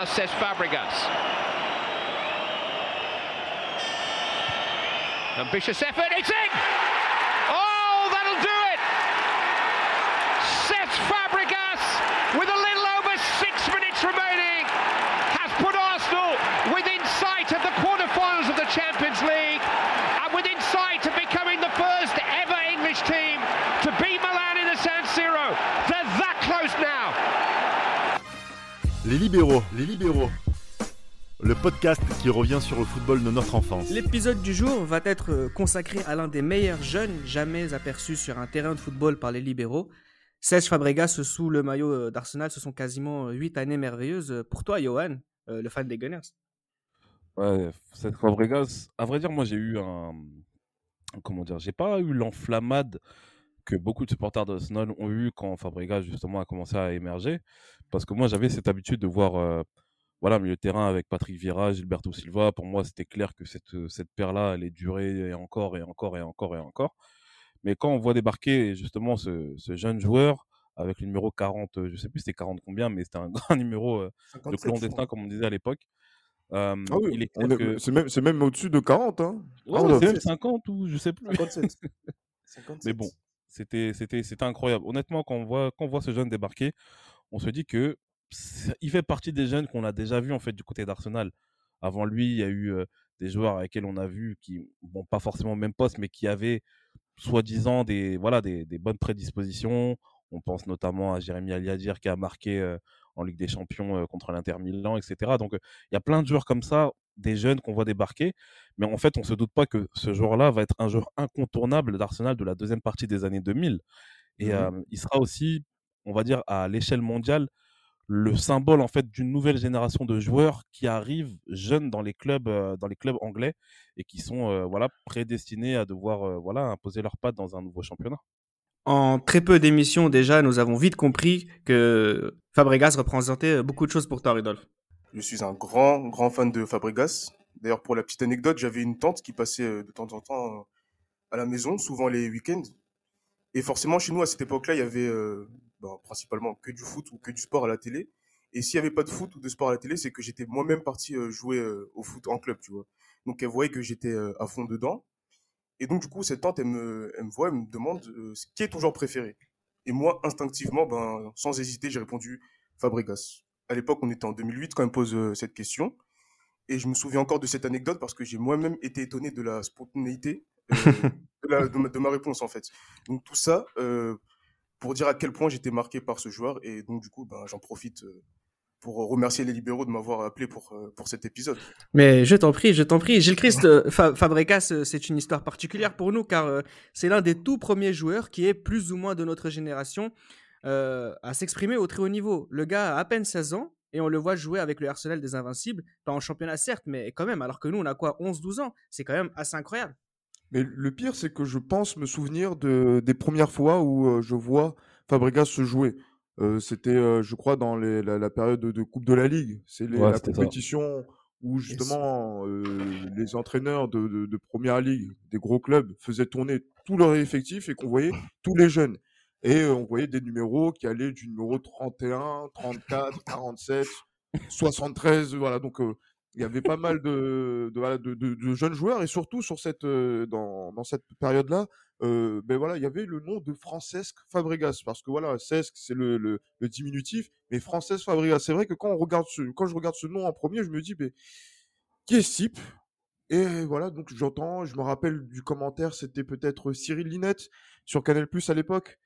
now, says Fabregas. Ambitious effort, it's in! Les libéraux, les libéraux. Le podcast qui revient sur le football de notre enfance. L'épisode du jour va être euh, consacré à l'un des meilleurs jeunes jamais aperçus sur un terrain de football par les libéraux. Serge Fabregas sous le maillot euh, d'Arsenal, ce sont quasiment 8 années merveilleuses. Pour toi, Johan, euh, le fan des Gunners Ouais, cette Fabregas, à vrai dire, moi j'ai eu un. Comment dire J'ai pas eu l'enflammade que beaucoup de supporters d'Arsenal ont eu quand Fabregas justement a commencé à émerger. Parce que moi j'avais cette habitude de voir euh, voilà, milieu de terrain avec Patrick Vieira, Gilberto Silva. Pour moi, c'était clair que cette, cette paire-là allait durer encore et encore et encore et encore. Mais quand on voit débarquer justement ce, ce jeune joueur avec le numéro 40, je sais plus c'était 40 combien, mais c'était un grand numéro euh, de 57, clandestin, comme on disait à l'époque. Euh, Ah oui, il est on clair est- que- c'est même, c'est même au-dessus de 40. Hein. Ouais, Ah, c'est même 50 ou je sais plus. 57. 57. Mais bon, c'était c'était c'était incroyable. Honnêtement, quand on voit quand on voit ce jeune débarquer, on se dit que il fait partie des jeunes qu'on a déjà vus en fait du côté d'Arsenal. Avant lui, il y a eu euh, des joueurs avec lesquels on a vu qui bon pas forcément au même poste, mais qui avaient soi-disant des voilà des, des bonnes prédispositions. On pense notamment à Jérémy Aliadir qui a marqué euh, en Ligue des Champions euh, contre l'Inter Milan, etc. Donc il y a plein de joueurs comme ça, des jeunes qu'on voit débarquer. Mais en fait, on se doute pas que ce joueur-là va être un joueur incontournable d'Arsenal de la deuxième partie des années 2000. Et euh, il sera aussi, on va dire, à l'échelle mondiale, le symbole en fait d'une nouvelle génération de joueurs qui arrivent jeunes dans les clubs, euh, dans les clubs anglais et qui sont euh, voilà prédestinés à devoir euh, voilà imposer leurs pattes dans un nouveau championnat. En très peu d'émissions déjà, nous avons vite compris que Fabregas représentait beaucoup de choses pour toi, Rudolf. Je suis un grand, grand fan de Fabregas. D'ailleurs, pour la petite anecdote, j'avais une tante qui passait euh, de temps en temps euh, à la maison, souvent les week-ends. Et forcément, chez nous, à cette époque-là, il y avait euh, ben, principalement que du foot ou que du sport à la télé. Et s'il n'y avait pas de foot ou de sport à la télé, c'est que j'étais moi-même parti jouer au foot en club, tu vois. Donc, elle voyait que j'étais à fond dedans. Et donc, du coup, cette tante, elle me, voit, elle me demande euh, qui est ton joueur préféré? Et moi, instinctivement, ben, sans hésiter, j'ai répondu Fabregas. À l'époque, on était en 2008 quand elle me pose euh, cette question. Et je me souviens encore de cette anecdote parce que j'ai moi-même été étonné de la spontanéité euh, de, la- de ma, de ma réponse, en fait. Donc, tout ça euh, pour dire à quel point j'étais marqué par ce joueur. Et donc, du coup, ben, j'en profite pour remercier les libéraux de m'avoir appelé pour, pour cet épisode. Mais je t'en prie, je t'en prie. Gilles Christ, Fa- Fabregas, c'est une histoire particulière pour nous car c'est l'un des tout premiers joueurs qui est plus ou moins de notre génération euh, à s'exprimer au très haut niveau. Le gars a à peine 16 ans et on le voit jouer avec le Arsenal des Invincibles, pas en championnat certes, mais quand même, alors que nous on a quoi 11-12 ans C'est quand même assez incroyable. Mais le pire, c'est que je pense me souvenir de, des premières fois où euh, je vois Fabregas se jouer. Euh, C'était, euh, je crois, dans les- la, la période de, de Coupe de la Ligue. C'est les- Ouais, la ça. compétition où justement euh, les entraîneurs de, de, de Première Ligue, des gros clubs, faisaient tourner tout leur effectif et qu'on voyait tous les jeunes. Et euh, on voyait des numéros qui allaient du numéro 31, 34, 47, 73. Voilà, donc euh, il y avait pas mal de, jeunes joueurs et surtout sur cette, euh, dans, cette période-là, ben voilà, il y avait le nom de Francesc Fabregas parce que voilà, Cesc c'est le, diminutif, mais Francesc Fabregas. C'est vrai que quand on regarde quand je regarde ce nom en premier, je me dis, mais qui est ce type? Et voilà, donc j'entends, je me rappelle du commentaire, c'était peut-être Cyril Linette sur Canal Plus à l'époque.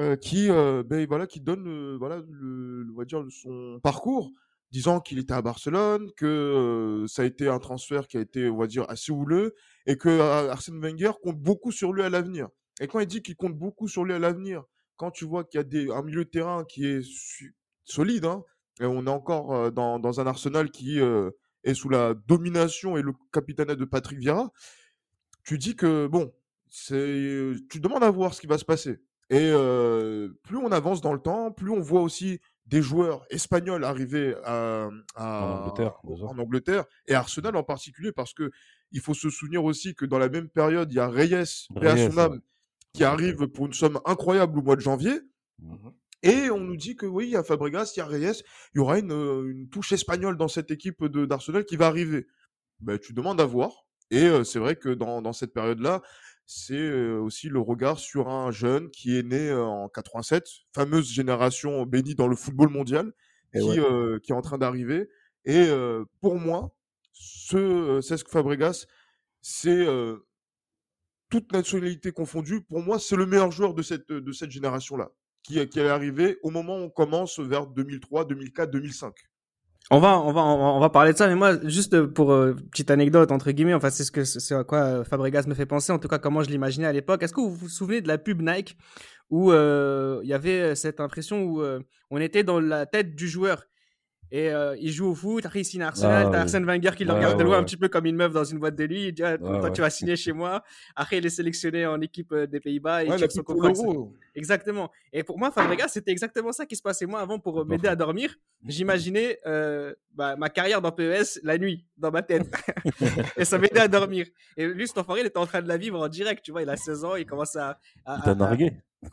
Euh, qui euh, ben voilà qui donne euh, voilà le, on va dire son parcours disant qu'il était à Barcelone, que euh, ça a été un transfert qui a été, on va dire, assez houleux, et que Arsène Wenger compte beaucoup sur lui à l'avenir. Et quand il dit qu'il compte beaucoup sur lui à l'avenir, quand tu vois qu'il y a des, un milieu de terrain qui est solide, hein, et on est encore dans, dans un Arsenal qui euh, est sous la domination et le capitaine de Patrick Vieira, tu dis que, bon, c'est, tu demandes à voir ce qui va se passer. Et euh, plus on avance dans le temps, plus on voit aussi des joueurs espagnols arriver à, à- En Angleterre, déjà. en Angleterre, et Arsenal en particulier, parce que il faut se souvenir aussi que dans la même période, il y a Reyes, Reyes, son âme, ouais. qui arrive pour une somme incroyable au mois de janvier. Mhm. Et on nous dit que oui, il y a Fabregas, il y a Reyes, il y aura une, une touche espagnole dans cette équipe d'Arsenal qui va arriver. Ben, tu demandes à voir. Et c'est vrai que dans, dans cette période-là, c'est aussi le regard sur un jeune qui est né en 87, fameuse génération bénie dans le football mondial, qui, qui est en train d'arriver. Et pour moi, ce Cesc Fabregas, c'est toute nationalité confondue. Pour moi, c'est le meilleur joueur de cette, de cette génération-là, qui, qui est arrivé au moment où on commence vers 2003, 2004, 2005. On va, on va, on va parler de ça, mais moi, juste pour euh, petite anecdote entre guillemets, enfin c'est ce que c'est à quoi euh, Fabregas me fait penser, en tout cas comment je l'imaginais à l'époque. Est-ce que vous vous souvenez de la pub Nike où euh, il y avait cette impression où on était dans la tête du joueur? Et euh, il joue au foot, après il signe à Arsenal, ah, t'as Arsène Wenger qui le regarde de loin un petit peu comme une meuf dans une boîte de nuit, il dit ah, toi tu vas signer chez moi? Après il est sélectionné en équipe euh, des Pays-Bas, il check son contrat. Exactement. Et pour moi Fabregas c'était exactement ça qui se passait moi avant pour euh, m'aider à dormir. J'imaginais euh, bah, ma carrière dans PES la nuit dans ma tête et ça m'aidait à dormir. Et lui cet enfoiré il était en train de la vivre en direct, tu vois, il a 16 ans, il commence à, à, il nargué.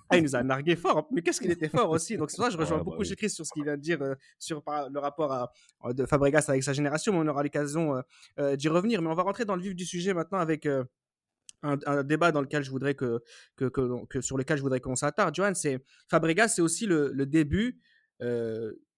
Ah, il nous a nargué fort, mais qu'est-ce qu'il était fort aussi. Donc, c'est ça, je rejoins beaucoup bah oui. sur ce qu'il vient de dire euh, sur le rapport à, de Fabregas avec sa génération, mais on aura l'occasion euh, euh, d'y revenir. Mais on va rentrer dans le vif du sujet maintenant avec un, débat dans lequel je voudrais que, que, que, sur lequel je voudrais qu'on s'attarde. Johan, c'est Fabregas, c'est aussi le, le début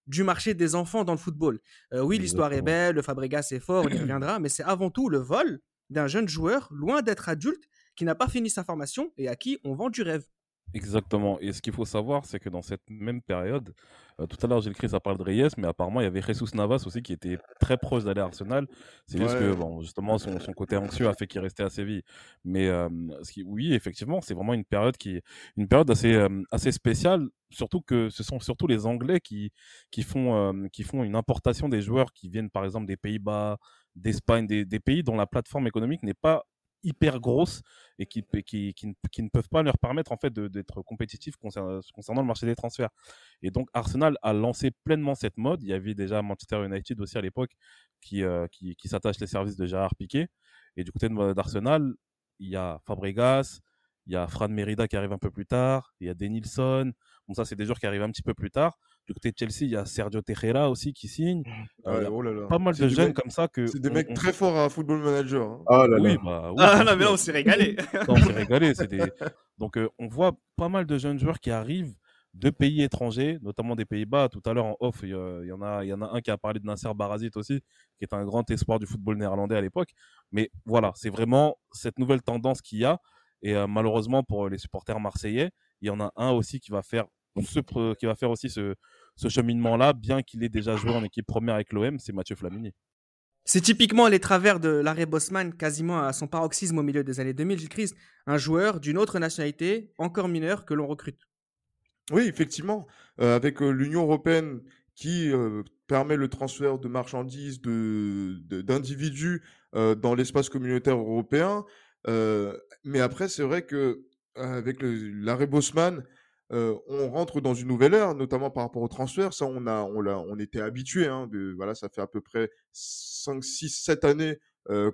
du marché des enfants dans le football. oui, l'histoire est belle, le Fabregas est fort, on y reviendra, mais c'est avant tout le vol d'un jeune joueur loin d'être adulte qui n'a pas fini sa formation et à qui on vend du rêve. Exactement. Et ce qu'il faut savoir, c'est que dans cette même période, euh, tout à l'heure, j'ai écrit, ça parle de Reyes, mais apparemment, il y avait Jesus Navas aussi qui était très proche d'aller à Arsenal. C'est juste que, bon, justement, son, son, côté anxieux a fait qu'il restait à Séville. Mais euh, ce qui, oui, effectivement, c'est vraiment une période qui, une période assez, euh, assez spéciale. Surtout que ce sont surtout les Anglais qui, qui font, qui font une importation des joueurs qui viennent, par exemple, des Pays-Bas, d'Espagne, des, des pays dont la plateforme économique n'est pas hyper grosses et qui, qui, qui, ne peuvent pas leur permettre en fait d'être compétitifs concernant, le marché des transferts. Et donc Arsenal a lancé pleinement cette mode. Il y avait déjà Manchester United aussi à l'époque qui, euh, qui s'attache les services de Gérard Piquet. Et du côté d'Arsenal, il y a Fabregas, il y a Fran Merida qui arrive un peu plus tard, il y a Denilson. Bon, ça, c'est des joueurs qui arrivent un petit peu plus tard. Du côté de Chelsea, il y a Sergio Tejera aussi qui signe. Mmh. Euh, oh pas mal de jeunes comme ça que. C'est des mecs très forts à Football Manager. Hein. Ah là oui, bah, oui, ah mais là, on s'est régalé. on s'est régalé. Des... Donc, euh, on voit pas mal de jeunes joueurs qui arrivent de pays étrangers, notamment des Pays-Bas. Tout à l'heure en off, il y, en a, il y en a un qui a parlé de Nasser Barazit aussi, qui est un grand espoir du football néerlandais à l'époque. Mais voilà, c'est vraiment cette nouvelle tendance qu'il y a. Et euh, malheureusement pour les supporters marseillais, il y en a un aussi qui va faire ce, qui va faire aussi ce, ce cheminement-là, bien qu'il ait déjà joué en équipe première avec l'OM, c'est Mathieu Flamini. C'est typiquement les travers de l'arrêt Bosman, quasiment à son paroxysme au milieu des années 2000, Gilles Christ, un joueur d'une autre nationalité, encore mineur, que l'on recrute. Oui, effectivement, euh, avec euh, l'Union européenne qui euh, permet le transfert de marchandises, d'individus de, dans l'espace communautaire européen. mais après, c'est vrai que avec l'arrêt Bosman, on rentre dans une nouvelle ère, notamment par rapport au transfert. Ça, on a, on l'a, on était habitué. Hein, voilà, ça fait à peu près 5, 6, 7 années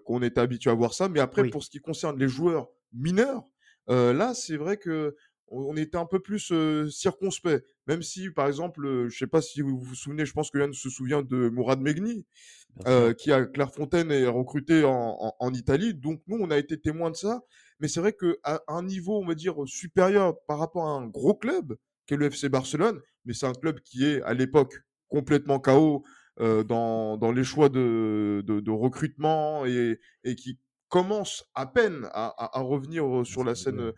qu'on était habitué à voir ça. Mais après, pour ce qui concerne les joueurs mineurs, là, c'est vrai que on était un peu plus circonspect. Même si, par exemple, je sais pas si vous vous souvenez, je pense que Yann se souvient de Mourad Megni, qui à Clairefontaine est recruté en, en, Italie. Donc nous, on a été témoins de ça mais c'est vrai qu'à un niveau, on va dire, supérieur par rapport à un gros club, qu'est le FC Barcelone, mais c'est un club qui est à l'époque complètement chaos euh, dans, dans, les choix de, de, de recrutement et, et, qui commence à peine à, à, revenir sur la scène,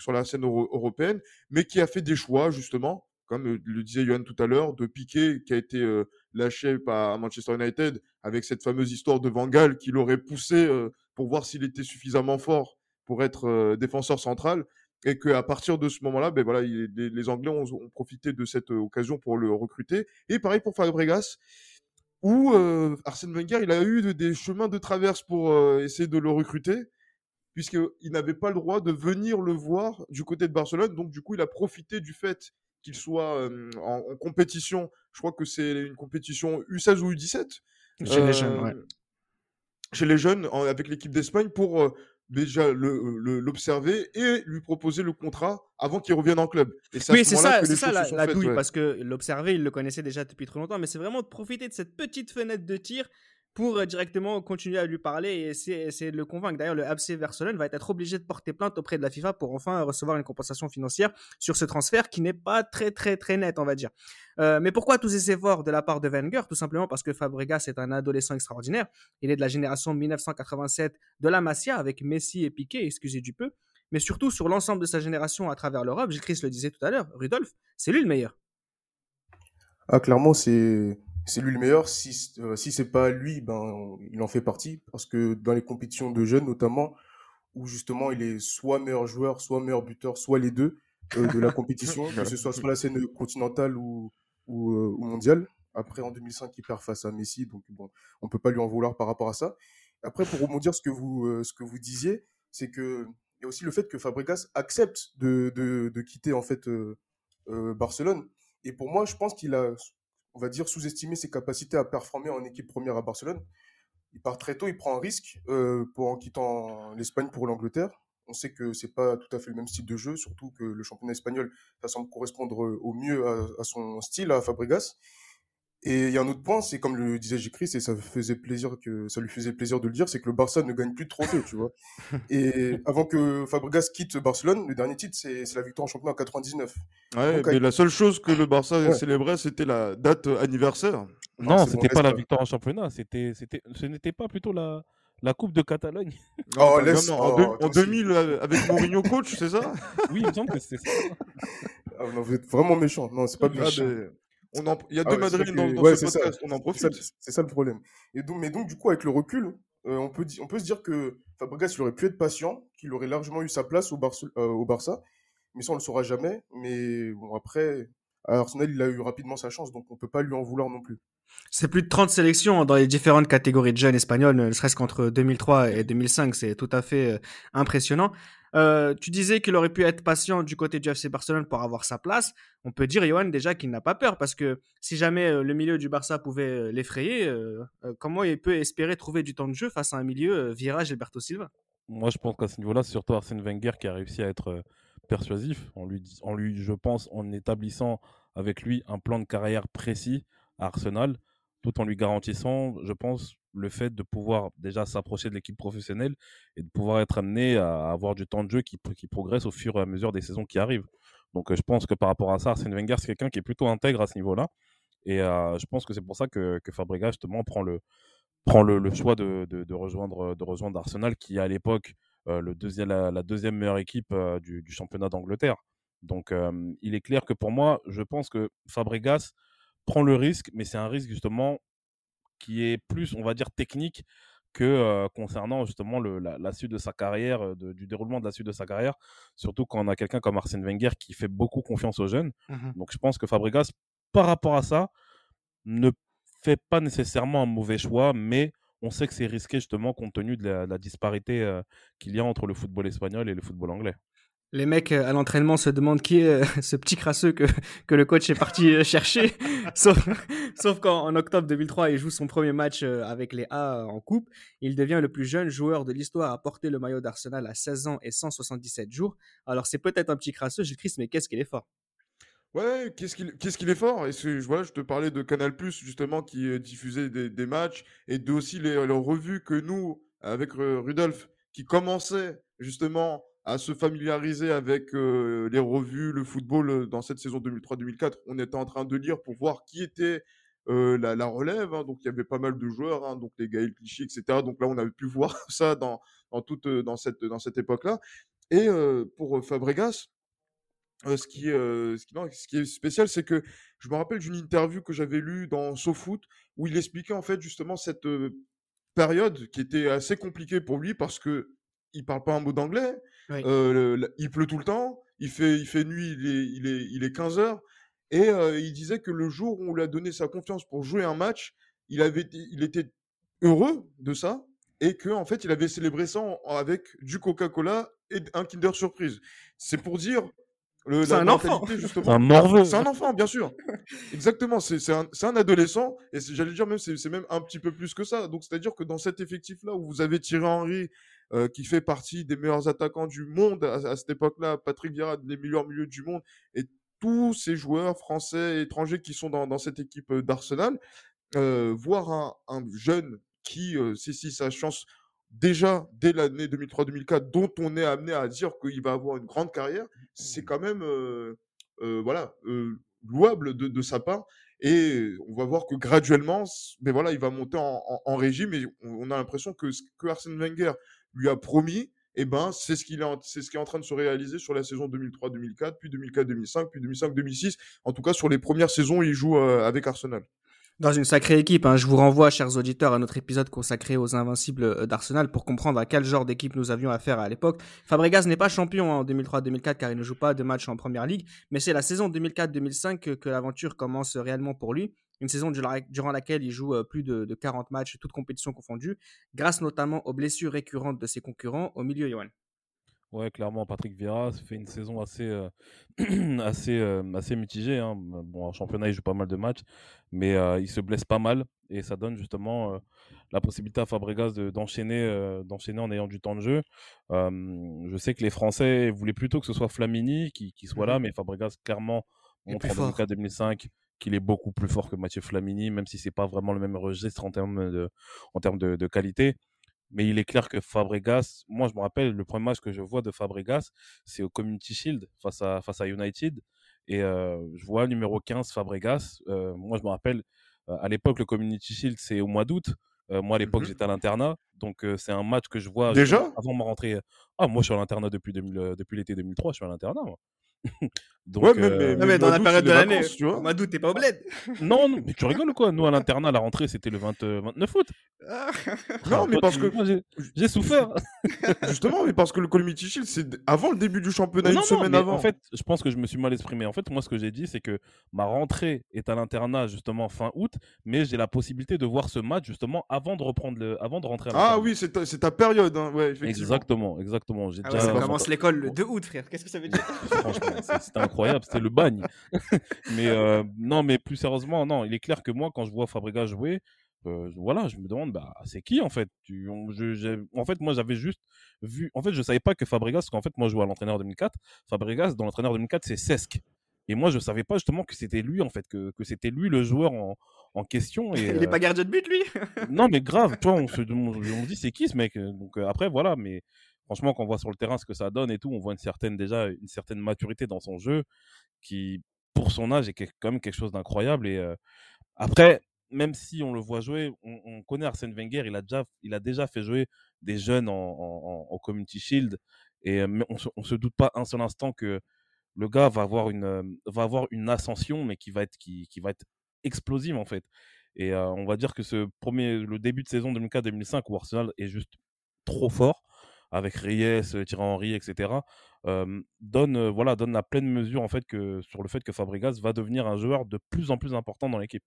sur la scène européenne, mais qui a fait des choix, justement, comme le disait Johan tout à l'heure, de Piqué qui a été euh, lâché par Manchester United avec cette fameuse histoire de Van Gaal qui l'aurait poussé euh, pour voir s'il était suffisamment fort pour être défenseur central et qu'à partir de ce moment-là, ben voilà, les, Anglais ont, profité de cette occasion pour le recruter. Et pareil pour Fabregas, où Arsène Wenger, il a eu des chemins de traverse pour essayer de le recruter, puisqu'il n'avait pas le droit de venir le voir du côté de Barcelone. Donc du coup, il a profité du fait qu'il soit en, compétition. Je crois que c'est une compétition U16 ou U17. Chez les jeunes, ouais. Chez les jeunes, avec l'équipe d'Espagne, pour déjà l'observer et lui proposer le contrat avant qu'il revienne en club. Et oui, c'est ça, ça la, la douille, parce que l'observer, il le connaissait déjà depuis trop longtemps, mais c'est vraiment de profiter de cette petite fenêtre de tir pour euh, directement continuer à lui parler et essayer, de le convaincre. D'ailleurs, le FC Barcelone va être obligé de porter plainte auprès de la FIFA pour enfin recevoir une compensation financière sur ce transfert qui n'est pas très très très net, on va dire. Euh, mais pourquoi tous ces efforts de la part de Wenger? Tout simplement parce que Fabregas est un adolescent extraordinaire. Il est de la génération 1987 de la Masia avec Messi et Piqué, excusez du peu. Mais surtout sur l'ensemble de sa génération à travers l'Europe, Gilles Chris le disait tout à l'heure, Rudolf, c'est lui le meilleur. Ah, clairement, c'est c'est lui le meilleur. Si, euh, si c'est pas lui, ben, il en fait partie. Parce que dans les compétitions de jeunes, notamment, où justement il est soit meilleur joueur, soit meilleur buteur, soit les deux euh, de la compétition, que ce soit sur la scène continentale ou, ou, euh, ou, mondiale. Après, en 2005, il perd face à Messi, donc bon, on peut pas lui en vouloir par rapport à ça. Après, pour rebondir ce que vous, ce que vous disiez, c'est que il y a aussi le fait que Fabregas accepte de, de, de quitter en fait Barcelone. Et pour moi, je pense qu'il a on va dire, sous-estimer ses capacités à performer en équipe première à Barcelone. Il part très tôt, il prend un risque euh, pour en quittant l'Espagne pour l'Angleterre. On sait que c'est pas tout à fait le même style de jeu, surtout que le championnat espagnol, ça semble correspondre au mieux à, à son style, à Fabregas. Et il y a un autre point, c'est comme le disait J.Chris, et ça faisait plaisir que ça lui faisait plaisir de le dire, c'est que le Barça ne gagne plus de trophées, tu vois. Et avant que Fabregas quitte Barcelone, le dernier titre, c'est la victoire en championnat en 99. Ouais, mais la seule chose que le Barça célébrait, c'était la date anniversaire. Non, ce c'était pas la victoire en championnat, c'était, c'était, ce n'était pas plutôt la, la Coupe de Catalogne. Oh, laisse... en, 2000, euh, avec Mourinho coach, c'est ça? Oui, il me semble que c'est ça. Ah, vous êtes vraiment méchant. Non, c'est pas ah, méchant. Il y a ah deux Madrid dans, dans ce podcast, on en profite. C'est ça, le problème. Et donc, mais donc, du coup, avec le recul, euh, on, peut on peut se dire que Fabregas, il aurait pu être patient, qu'il aurait largement eu sa place au, euh, au Barça. Mais ça, on le saura jamais. Mais bon, après, à Arsenal, il a eu rapidement sa chance, donc on peut pas lui en vouloir non plus. C'est plus de 30 sélections dans les différentes catégories de jeunes espagnols, ne serait-ce qu'entre 2003 et 2005, c'est tout à fait euh, impressionnant. Euh, tu disais qu'il aurait pu être patient du côté du FC Barcelone pour avoir sa place. On peut dire, Johan, déjà qu'il n'a pas peur parce que si jamais euh, le milieu du Barça pouvait l'effrayer, comment il peut espérer trouver du temps de jeu face à un milieu virage Gilberto Silva? Moi, je pense qu'à ce niveau-là, c'est surtout Arsène Wenger qui a réussi à être persuasif en lui, en lui, je pense, en établissant avec lui un plan de carrière précis à Arsenal, tout en lui garantissant, je pense, le fait de pouvoir déjà s'approcher de l'équipe professionnelle et de pouvoir être amené à avoir du temps de jeu qui, qui progresse au fur et à mesure des saisons qui arrivent. Donc je pense que par rapport à ça, Arsène Wenger, c'est quelqu'un qui est plutôt intègre à ce niveau-là. Et euh, je pense que c'est pour ça que, que Fabregas, justement, prend le, prend le, choix de, de, rejoindre, de rejoindre Arsenal, qui à l'époque euh, le deuxième, la, deuxième meilleure équipe euh, du, du, championnat d'Angleterre. Donc, il est clair que pour moi, je pense que Fabregas prend le risque, mais c'est un risque justement qui est plus, on va dire, technique que concernant justement le, la, suite de sa carrière, du déroulement de la suite de sa carrière, surtout quand on a quelqu'un comme Arsène Wenger qui fait beaucoup confiance aux jeunes. Mmh Donc je pense que Fabregas, par rapport à ça, ne fait pas nécessairement un mauvais choix, mais on sait que c'est risqué justement compte tenu de la, disparité qu'il y a entre le football espagnol et le football anglais. Les mecs à l'entraînement se demandent qui est ce petit crasseux que, que le coach est parti chercher. sauf qu'en octobre 2003, il joue son premier match avec les A en coupe. Il devient le plus jeune joueur de l'histoire à porter le maillot d'Arsenal à 16 ans et 177 jours. Alors c'est peut-être un petit crasseux, Gilles Christ, mais qu'est-ce qu'il est fort? Ouais, qu'est-ce qu'il est fort? Et voilà, je te parlais de Canal justement qui diffusait des, matchs et aussi les, les, revues que nous avec Rudolf qui commençait justement à se familiariser avec les revues, le football dans cette saison 2003-2004. On était en train de lire pour voir qui était la, relève. Hein, donc il y avait pas mal de joueurs, hein, donc les Gaël Clichy, etc. Donc là, on avait pu voir ça dans, dans toute dans cette dans cette époque-là. Et pour Fabregas, ce, qui, ce, qui, est spécial, c'est que je me rappelle d'une interview que j'avais lue dans SoFoot où il expliquait en fait justement cette période qui était assez compliquée pour lui parce que il parle pas un mot d'anglais, il pleut tout le temps, il fait, il fait nuit, il est, il est, il est 15 heures et il disait que le jour où on lui a donné sa confiance pour jouer un match, il avait, il était heureux de ça et que en fait il avait célébré ça avec du Coca-Cola et un Kinder Surprise. C'est pour dire c'est un enfant. Justement. Un C'est un enfant, bien sûr. Exactement. C'est un, un, adolescent. Et j'allais dire même, c'est même un petit peu plus que ça. Donc, c'est-à-dire que dans cet effectif-là où vous avez Thierry Henry, euh, qui fait partie des meilleurs attaquants du monde à, cette époque-là, Patrick Vieira, des meilleurs milieux du monde, et tous ces joueurs français et étrangers qui sont dans, cette équipe d'Arsenal, voir un, un, jeune qui saisit sa chance déjà dès l'année 2003-2004, dont on est amené à dire qu'il va avoir une grande carrière, c'est quand même voilà louable de, sa part. Et on va voir que graduellement, mais voilà, il va monter en, régime et on a l'impression que ce que Arsène Wenger lui a promis, eh ben, c'est ce, qu'il ce qui est en train de se réaliser sur la saison 2003-2004, puis 2004-2005, puis 2005-2006. En tout cas, sur les premières saisons, il joue avec Arsenal. Dans une sacrée équipe, hein. je vous renvoie, chers auditeurs, à notre épisode consacré aux Invincibles euh, d'Arsenal pour comprendre à quel genre d'équipe nous avions affaire à l'époque. Fabregas n'est pas champion hein, en 2003-2004 car il ne joue pas de match en Première Ligue, mais c'est la saison 2004-2005 que, l'aventure commence réellement pour lui. Une saison durant laquelle il joue euh, plus de, 40 matchs, toutes compétitions confondues, grâce notamment aux blessures récurrentes de ses concurrents au milieu, Johan. Ouais, clairement, Patrick Vieira fait une saison assez, euh, assez, euh, assez mitigée. Hein. Bon, en championnat, il joue pas mal de matchs, mais euh, il se blesse pas mal et ça donne justement la possibilité à Fabregas d'enchaîner, d'enchaîner en ayant du temps de jeu. je sais que les Français voulaient plutôt que ce soit Flamini qui, qui soit là, mmh mais Fabregas clairement montre en 2004-2005 qu'il est beaucoup plus fort que Mathieu Flamini, même si c'est pas vraiment le même registre en termes de, en termes de, de qualité. Mais il est clair que Fabregas, moi je me rappelle, le premier match que je vois de Fabregas, c'est au Community Shield face à, face à United. Et je vois numéro 15 Fabregas. moi je me rappelle, à l'époque, le Community Shield, c'est au mois d'août. moi à l'époque, mmh j'étais à l'internat. Donc c'est un match que je vois Déjà? avant ma rentrée. Ah, moi je suis à l'internat depuis, depuis l'été 2003, je suis à l'internat. Donc, ouais, mais, euh, mais, dans la période de l'année, tu vois. Mois d'août, t'es pas au bled. non, non, mais tu rigoles ou quoi? Nous, à l'internat, la rentrée, c'était le 20, 29 août. Ah. non, mais parce que. J'ai souffert. Justement, mais parce que le Community Shield, c'est avant le début du championnat, une semaine avant. En fait, je pense que je me suis mal exprimé. En fait, moi, ce que j'ai dit, c'est que ma rentrée est à l'internat, justement, fin août, mais j'ai la possibilité de voir ce match, justement, avant de reprendre le... avant de rentrer à Ah oui, c'est ta, période, hein. ouais, effectivement. Exactement, exactement. Ah déjà... ça commence l'école le 2 août, frère. Qu'est-ce que ça veut dire? Franchement, c'était incroyable, c'était le bagne. mais euh, non, mais plus sérieusement, non, il est clair que moi, quand je vois Fabregas jouer, euh, voilà, je me demande, bah, c'est qui en fait? Tu, En fait, moi, j'avais juste vu. En fait, je savais pas que Fabregas, parce qu'en fait, moi, je jouais à l'entraîneur 2004. Fabregas, dans l'entraîneur 2004, c'est Cesc. Et moi, je savais pas justement que c'était lui, en fait, que, que c'était lui le joueur en, en question. Et, il est pas gardien de but, lui? Non, mais grave, toi, on se, on, dit, c'est qui ce mec? Donc après, voilà, mais franchement, quand on voit sur le terrain ce que ça donne et tout, on voit une certaine, déjà, une certaine maturité dans son jeu qui, pour son âge, est quand même quelque chose d'incroyable. Et après, même si on le voit jouer, on, connaît Arsène Wenger, il a déjà, il a déjà fait jouer des jeunes en, Community Shield. Et on ne se doute pas un seul instant que le gars va avoir une, va avoir une ascension, mais qui va être, qui, qui va être explosive en fait. Et on va dire que ce premier, le début de saison 2004-2005 où Arsenal est juste trop fort avec Reyes, Thierry Henry, etc., donne, voilà, donne la pleine mesure en fait que, sur le fait que Fabregas va devenir un joueur de plus en plus important dans l'équipe.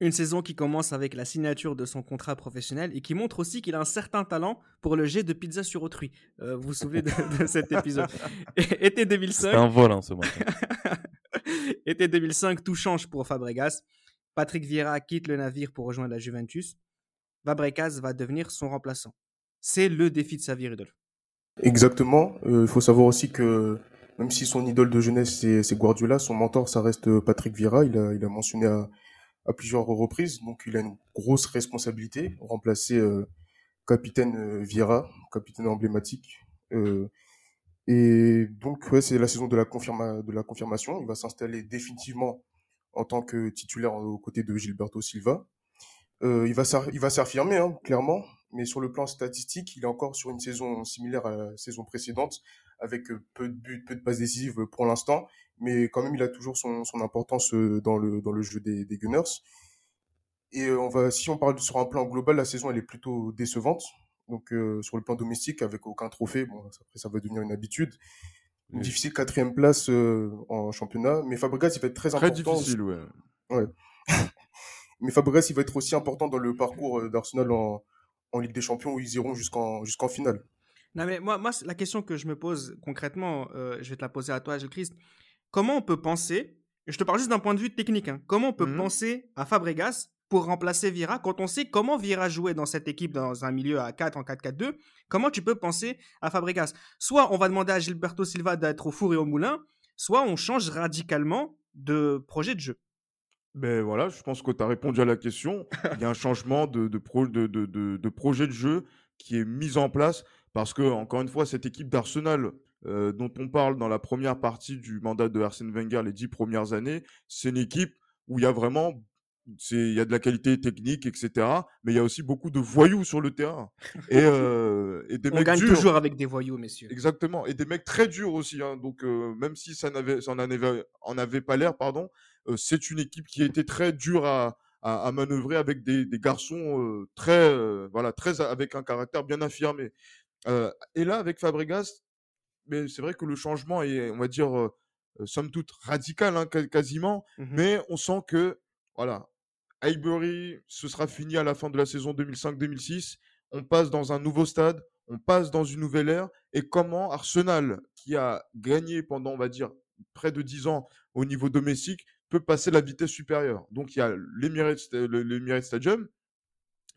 Une saison qui commence avec la signature de son contrat professionnel et qui montre aussi qu'il a un certain talent pour le jet de pizza sur autrui. vous vous souvenez de, cet épisode? Été 2005. C'est un vol hein, ce matin. Été 2005, tout change pour Fabregas. Patrick Vieira quitte le navire pour rejoindre la Juventus. Fabregas va devenir son remplaçant. C'est le défi de sa vie, Rudolf. Exactement. Euh, il faut savoir aussi que même si son idole de jeunesse c'est Guardiola, son mentor ça reste Patrick Vieira. Il a, mentionné à, plusieurs reprises, donc il a une grosse responsabilité, remplacer euh, capitaine euh, Vieira, capitaine emblématique. Euh, et donc ouais, c'est la saison de la, confirmation. Il va s'installer définitivement en tant que titulaire aux côtés de Gilberto Silva. Euh, il va il va s'affirmer hein, clairement mais sur le plan statistique, il est encore sur une saison similaire à la saison précédente, avec euh, peu de buts, peu de passes décisives pour l'instant, mais quand même, il a toujours son, son importance euh, dans le, dans le jeu des, des Gunners. Et euh, on va, si on parle sur un plan global, la saison elle est plutôt décevante. Donc sur le plan domestique, avec aucun trophée, bon après ça va devenir une habitude. Une difficile quatrième place en championnat, mais Fabregas il va être très, très important. difficile, ouais. ouais. mais Fabregas il va être aussi important dans le parcours d'Arsenal en, en Ligue des Champions où ils iront jusqu'en jusqu'en finale. Non, mais moi, moi, la question que je me pose concrètement, euh, je vais te la poser à toi, Gilles Christ. Comment on peut penser, je te parle juste d'un point de vue technique, hein, comment on peut mhm. penser à Fabregas pour remplacer Vira quand on sait comment Vira jouait dans cette équipe dans un milieu à 4 en 4-4-2 Comment tu peux penser à Fabregas? Soit on va demander à Gilberto Silva d'être au four et au moulin, soit on change radicalement de projet de jeu. Ben voilà, je pense que tu as répondu à la question. Il y a un changement de, de, de, de, projet de jeu qui est mis en place parce que, encore une fois, cette équipe d'Arsenal euh, dont on parle dans la première partie du mandat de Arsène Wenger les dix premières années, c'est une équipe où il y a vraiment il y a de la qualité technique, etc. Mais il y a aussi beaucoup de voyous sur le terrain. Et, euh, et des On gagne toujours avec des voyous, messieurs. Exactement. Et des mecs très durs aussi. Hein. Donc, euh, même si ça n'avait, ça en avait, en avait pas l'air, pardon, c'est une équipe qui a été très dure à, à, manœuvrer avec des, des garçons euh, très, euh, voilà, très avec un caractère bien affirmé. et là, avec Fabregas, mais c'est vrai que le changement est, on va dire, somme toute radical, hein, quasiment. Mmh mais on sent que, voilà, Highbury, ce sera fini à la fin de la saison 2005-2006. On passe dans un nouveau stade, on passe dans une nouvelle ère. Et comment Arsenal, qui a gagné pendant, on va dire, près de 10 ans au niveau domestique, peut passer la vitesse supérieure. Donc il y a l'Emirates Stadium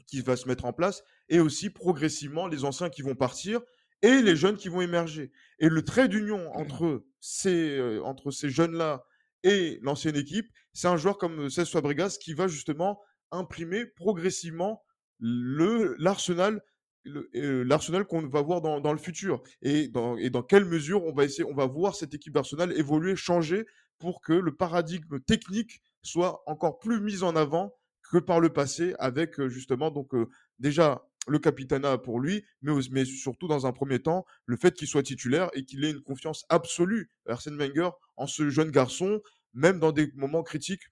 qui va se mettre en place et aussi progressivement les anciens qui vont partir et les jeunes qui vont émerger. Et le trait d'union entre ces, euh, entre ces jeunes-là et l'ancienne équipe, c'est un joueur comme Cesc Fabregas qui va justement imprimer progressivement le l'arsenal euh, l'arsenal qu'on va voir dans, dans, le futur et dans, et dans quelle mesure on va essayer on va voir cette équipe d'Arsenal évoluer changer pour que le paradigme technique soit encore plus mis en avant que par le passé avec euh, justement donc euh, déjà le capitana pour lui, mais, mais surtout dans un premier temps, le fait qu'il soit titulaire et qu'il ait une confiance absolue, Arsène Wenger, en ce jeune garçon, même dans des moments critiques.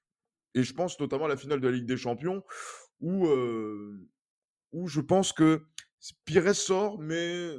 Et je pense notamment à la finale de la Ligue des Champions, où, euh, où je pense que Pires sort, mais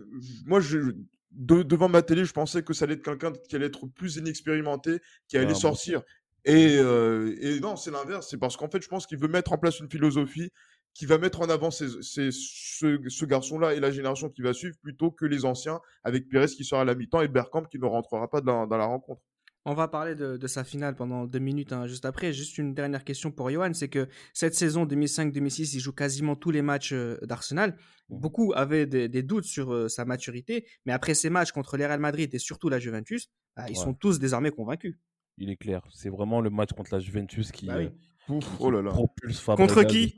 moi, je, devant ma télé, je pensais que ça allait être quelqu'un qui allait être plus inexpérimenté, qui allait ah, sortir. Et, euh, et, non, c'est l'inverse. C'est parce qu'en fait, je pense qu'il veut mettre en place une philosophie qui va mettre en avant ces, ce, ce garçon-là et la génération qui va suivre plutôt que les anciens, avec Pérez qui sera à la mi-temps et Bergkamp qui ne rentrera pas dans, la rencontre. On va parler de, sa finale pendant deux minutes hein, juste après. Juste une dernière question pour Johan, c'est que cette saison 2005-2006, il joue quasiment tous les matchs euh, d'Arsenal. Beaucoup avaient des, doutes sur euh, sa maturité, mais après ces matchs contre les Real Madrid et surtout la Juventus, bah, ils sont tous désormais convaincus. Il est clair, c'est vraiment le match contre la Juventus qui, bah euh, oh là là. Contre qui?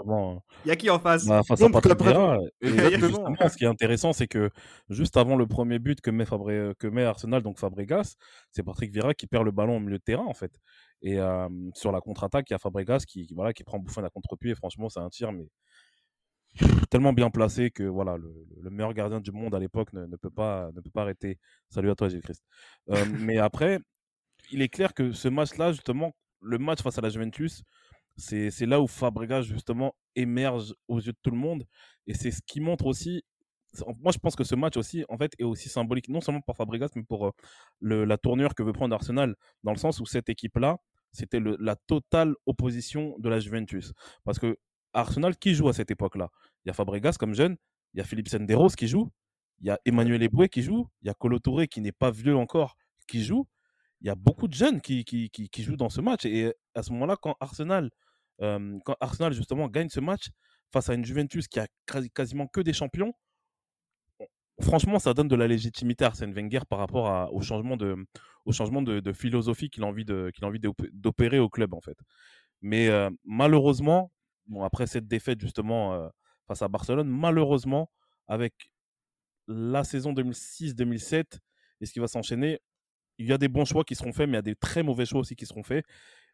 Il y a qui en face? Bah, Face à Patrick Vieira. ce qui est intéressant, c'est que juste avant le premier but que met, que met Arsenal, donc Fabregas, c'est Patrick Vieira qui perd le ballon au milieu de terrain, en fait. Et sur la contre-attaque, il y a Fabregas qui, voilà, qui prend Bouffon à contre-pied. Franchement, c'est un tir, mais tellement bien placé que voilà, le, meilleur gardien du monde à l'époque ne, peut pas, ne peut pas arrêter. Salut à toi, Gilles Christ. mais après, il est clair que ce match-là, justement, le match face à la Juventus, c'est là où Fabregas, justement, émerge aux yeux de tout le monde. Et c'est ce qui montre aussi. Moi, je pense que ce match aussi, en fait, est aussi symbolique, non seulement pour Fabregas, mais pour le, la tournure que veut prendre Arsenal, dans le sens où cette équipe-là, c'était la totale opposition de la Juventus. Parce que Arsenal, qui joue à cette époque-là? Il y a Fabregas comme jeune, il y a Philippe Senderos qui joue, il y a Emmanuel Eboué qui joue, il y a Colo Touré qui n'est pas vieux encore, qui joue. Il y a beaucoup de jeunes qui, jouent dans ce match. Et à ce moment-là, quand Arsenal quand Arsenal justement gagne ce match face à une Juventus qui a quasiment que des champions, franchement, ça donne de la légitimité à Arsène Wenger par rapport au changement de, philosophie qu'il a envie d'opérer au club en fait. Mais malheureusement, bon après cette défaite justement face à Barcelone, malheureusement avec la saison 2006-2007 et ce qui va s'enchaîner, il y a des bons choix qui seront faits, mais il y a des très mauvais choix aussi qui seront faits.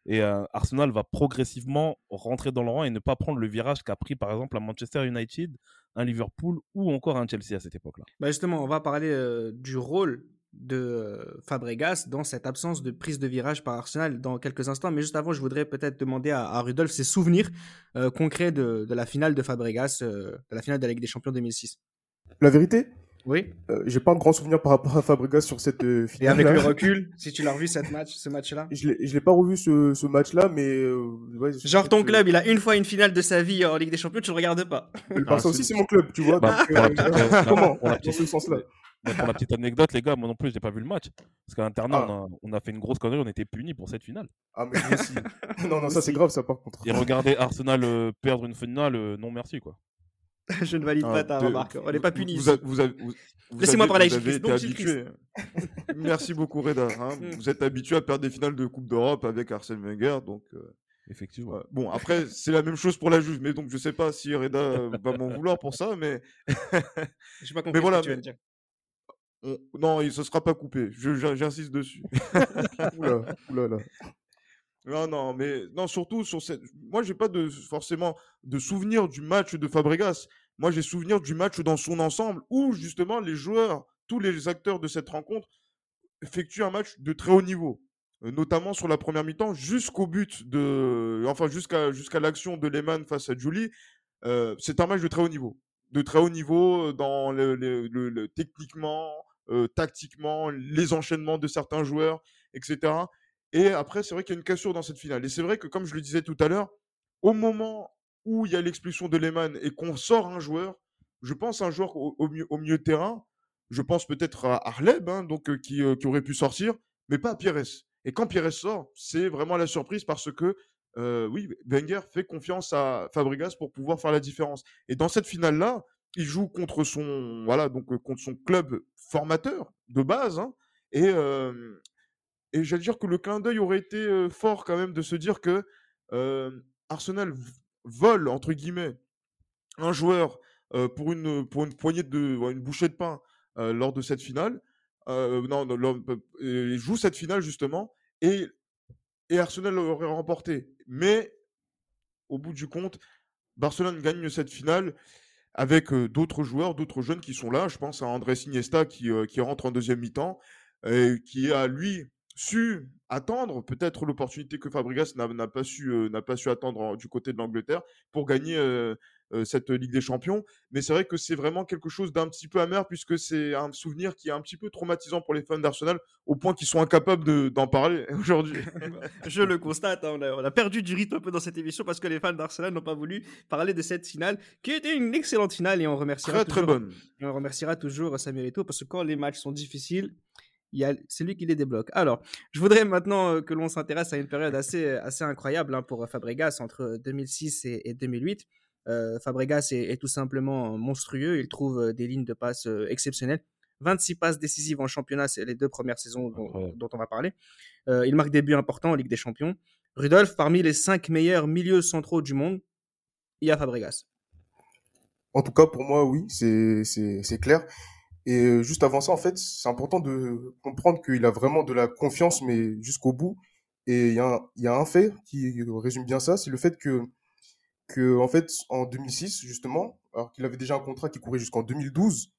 Et euh, Arsenal va progressivement rentrer dans le rang et ne pas prendre le virage qu'a pris par exemple à Manchester United, un Liverpool ou encore un Chelsea à cette époque-là. Bah justement, on va parler euh, du rôle de euh, Fabregas dans cette absence de prise de virage par Arsenal dans quelques instants. Mais juste avant, je voudrais peut-être demander à, à, Rudolf ses souvenirs concrets de, de, la finale de Fabregas, de la finale de la Ligue des Champions 2006. La vérité? Oui. Euh, j'ai pas de grand souvenir par rapport à Fabregas sur cette euh, finale. Et avec le recul, si tu l'as revu cette match, ce match-là Je l'ai, l'ai pas revu ce, ce match-là, mais euh, genre ton club, il a une fois une finale de sa vie en Ligue des Champions, tu le regardes pas. Le Barça aussi, c'est mon club, tu vois. Bah, donc, comment Dans ce sens-là. pour la petite anecdote, les gars, moi non plus, j'ai pas vu le match. Parce qu'à l'internat, Ah. on, a, on a fait une grosse connerie, on était punis pour cette finale. Ah, mais aussi. non, non, ça c'est grave, ça par contre. Et regarder Arsenal euh, perdre une finale, euh, non merci, quoi. Je ne valide Ah, pas ta de- remarque. On n'est pas. Vous, vous vous- vous Laissez-moi parler vous avec avez été habitué. Merci beaucoup, Reda. hein. Vous êtes habitué à perdre des finales de Coupe d'Europe avec Arsène Wenger. Donc, euh, Effectivement. ouais. Bon, après, c'est la même chose pour la Juve. Mais donc, je sais pas si Reda euh, va m'en vouloir pour ça. Mais Je pas compris Mais voilà, ce que tu viens de mais- dire. on- non, il ne sera pas coupé. J'insiste dessus. Oula, oula, là. Non, non, mais non, surtout sur cette. Moi, j'ai pas de forcément de souvenir du match de Fabregas. Moi, j'ai souvenir du match dans son ensemble où justement les joueurs, tous les acteurs de cette rencontre effectuent un match de très haut niveau, Euh, notamment sur la première mi-temps jusqu'au but de, enfin jusqu'à jusqu'à l'action de Lehmann face à Julie. Euh, c'est un match de très haut niveau, de très haut niveau euh, dans le, techniquement, tactiquement, les enchaînements de certains joueurs, etc. Et après, c'est vrai qu'il y a une cassure dans cette finale. Et c'est vrai que, comme je le disais tout à l'heure, au moment où il y a l'expulsion de Lehmann et qu'on sort un joueur, je pense un joueur au, au terrain, je pense peut-être à Arleb, hein, donc, euh, qui, euh, qui aurait pu sortir, mais pas à Pires. Et quand Pires sort, c'est vraiment la surprise parce que, euh, oui, Wenger fait confiance à Fabregas pour pouvoir faire la différence. Et dans cette finale-là, il joue contre son, voilà, donc, contre son club formateur de base. hein, et, et j'allais dire que le clin d'œil aurait été fort quand même de se dire que Arsenal vole, entre guillemets, un joueur pour, une, pour une poignée de, une bouchée de pain lors de cette finale. Non, il joue cette finale justement et, et Arsenal aurait remporté. Mais au bout du compte, Barcelone gagne cette finale avec d'autres joueurs, d'autres jeunes qui sont là. Je pense à Andrés Iniesta qui, qui rentre en deuxième mi-temps et qui a, lui, su attendre peut-être l'opportunité que Fabregas n'a pas, su, euh, n'a pas su attendre en- du côté de l'Angleterre pour gagner euh, euh, cette Ligue des Champions. Mais c'est vrai que c'est vraiment quelque chose d'un petit peu amer puisque c'est un souvenir qui est un petit peu traumatisant pour les fans d'Arsenal au point qu'ils sont incapables de- d'en parler aujourd'hui. Je le constate, hein, on, a, on a perdu du rythme un peu dans cette émission parce que les fans d'Arsenal n'ont pas voulu parler de cette finale qui était une excellente finale et on remerciera très très toujours, bonne. on remerciera toujours Samuel Eto'o parce que quand les matchs sont difficiles, c'est lui qui les débloque. Alors, je voudrais maintenant euh, que l'on s'intéresse à une période assez, assez incroyable hein, pour Fabregas entre 2006 et, et 2008. Euh, Fabregas est, est tout simplement monstrueux. Il trouve euh, des lignes de passe euh, exceptionnelles. 26 passes décisives en championnat, c'est les deux premières saisons dont, on va parler. Euh, il marque des buts importants en Ligue des Champions. Rudolf, parmi les cinq meilleurs milieux centraux du monde, il y a Fabregas. En tout cas, pour moi, oui, c'est c'est c'est clair. Et euh, juste avant ça, en fait, c'est important de comprendre qu'il a vraiment de la confiance, mais jusqu'au bout. Et il y a un, il y a un fait qui résume bien ça, c'est le fait que que en fait, en 2006, justement, alors qu'il avait déjà un contrat qui courait jusqu'en 2012,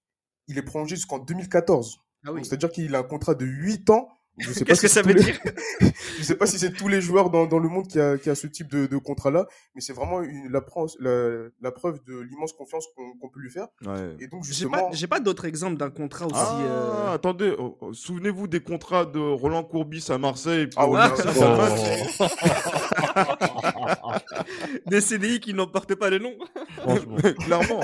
il est prolongé jusqu'en 2014. Ah C'est-à-dire qu'il a un contrat de 8 ans. Je sais pas Qu'est-ce si que ça veut les- dire? Je sais pas si c'est tous les joueurs dans, dans le monde qui a, qui a ce type de, de contrat-là, mais c'est vraiment une, la, preuve- la, la preuve de l'immense confiance qu'on qu'on peut lui faire. Et donc, J'ai justement, pas, j'ai pas d'autres exemples d'un contrat aussi. Ah, euh, attendez, oh, oh, souvenez-vous des contrats de Roland Courbis à Marseille. Ah ouais, ça- Des CDI qui n'en portent pas le nom. Franchement. Clairement.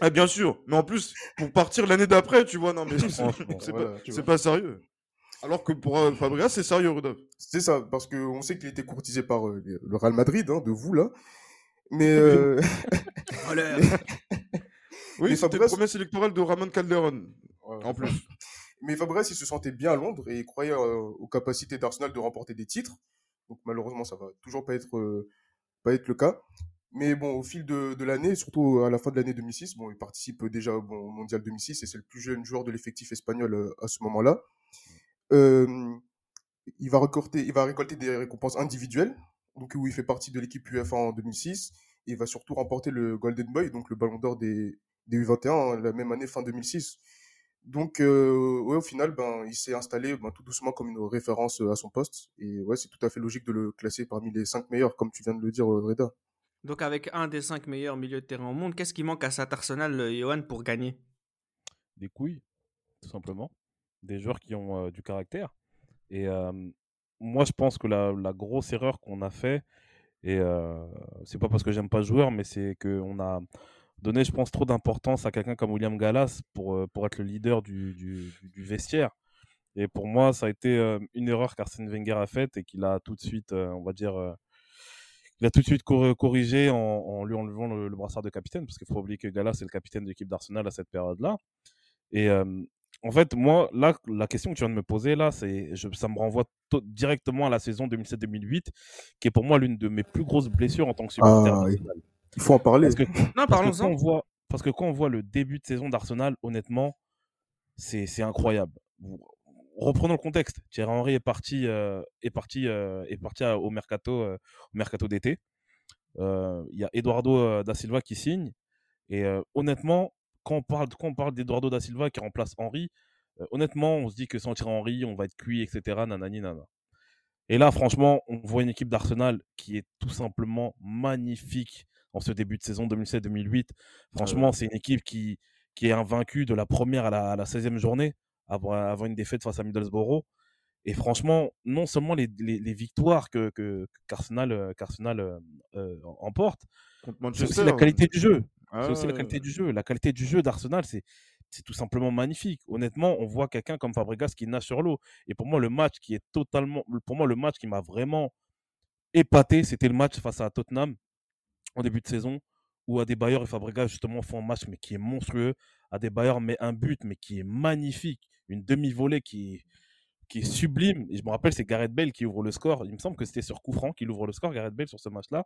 Ah, bien sûr. Mais en plus, pour partir l'année d'après, tu vois, non, mais c'est pas sérieux. Alors que pour euh, Fabregas, c'est sérieux, Rudolf. c'est ça, parce qu'on sait qu'il était courtisé par euh, le Real Madrid, hein, de vous, là. Mais, euh, Oui, c'était Fabregas- le promesse électorale de Ramon Calderon, en plus. Mais Fabregas, il se sentait bien à Londres et il croyait euh, aux capacités d'Arsenal de remporter des titres. Donc malheureusement, ça va toujours pas être, euh, pas être le cas. Mais bon, au fil de, de l'année, surtout à la fin de l'année 2006, bon, il participe déjà au bon, au Mondial 2006 et c'est le plus jeune joueur de l'effectif espagnol euh, à ce moment-là. Euh, il, va récolter, il va récolter des récompenses individuelles, donc où il fait partie de l'équipe UEFA en 2006. Et il va surtout remporter le Golden Boy, donc le Ballon d'Or des, des U21, hein, la même année fin 2006. Donc, euh, ouais, au final, ben, il s'est installé ben, tout doucement comme une référence euh, à son poste. Et ouais, c'est tout à fait logique de le classer parmi les cinq meilleurs, comme tu viens de le dire, euh, Reda. Donc, avec un des cinq meilleurs milieux de terrain au monde, qu'est-ce qui manque à cet Arsenal, euh, Johan, pour gagner? Des couilles, tout simplement. Des joueurs qui ont du caractère. Et moi, je pense que la, grosse erreur qu'on a fait, et c'est pas parce que j'aime pas le joueur, mais c'est qu'on a, donner, je pense, trop d'importance à quelqu'un comme William Gallas pour, pour être le leader du, vestiaire. Et pour moi, ça a été une erreur qu'Arsène Wenger a faite et qu'il a tout de suite, on va dire, il a tout de suite corrigé en, lui enlevant le, le, brassard de capitaine, parce qu'il faut oublier que Gallas est le capitaine de l'équipe d'Arsenal à cette période-là. Et en fait, moi, là, la question que tu viens de me poser, là, c'est, ça me renvoie directement à la saison 2007-2008, qui est pour moi l'une de mes plus grosses blessures en tant que supporter. Ah, il faut en parler. Parce que, non, parce, voit, parce que quand on voit le début de saison d'Arsenal, honnêtement, c'est incroyable. Reprenons le contexte. Thierry Henry est parti, euh, est parti, euh, est parti au mercato, euh, au mercato d'été. Il y a Eduardo da Silva qui signe. Et honnêtement, quand on parle, quand on parle d'Eduardo da Silva qui remplace Henry, honnêtement, on se dit que sans Thierry Henry, on va être cuit, etc. Nanani, nana. Et là, franchement, on voit une équipe d'Arsenal qui est tout simplement magnifique en ce début de saison 2007-2008. Franchement, c'est une équipe qui, qui est invaincue de la première à la, 16e journée, avant, avant, une défaite face à Middlesbrough. Et franchement, non seulement les, les, victoires que, que qu'Arsenal, euh, euh, euh, emporte, c'est aussi la qualité du jeu. C'est aussi la qualité du jeu. La qualité du jeu d'Arsenal, c'est, c'est tout simplement magnifique. Honnêtement, on voit quelqu'un comme Fabregas qui nage sur l'eau. Et pour moi, le match qui est totalement, pour moi, le match qui m'a vraiment épaté, c'était le match face à Tottenham en début de saison où Adebayor et Fabregas justement font un match mais qui est monstrueux. Adebayor met un but mais qui est magnifique, une demi-volée qui, qui est sublime. Et je me rappelle, c'est Gareth Bale qui ouvre le score. Il me semble que c'était sur coup franc qu'il ouvre le score, Gareth Bale, sur ce match-là.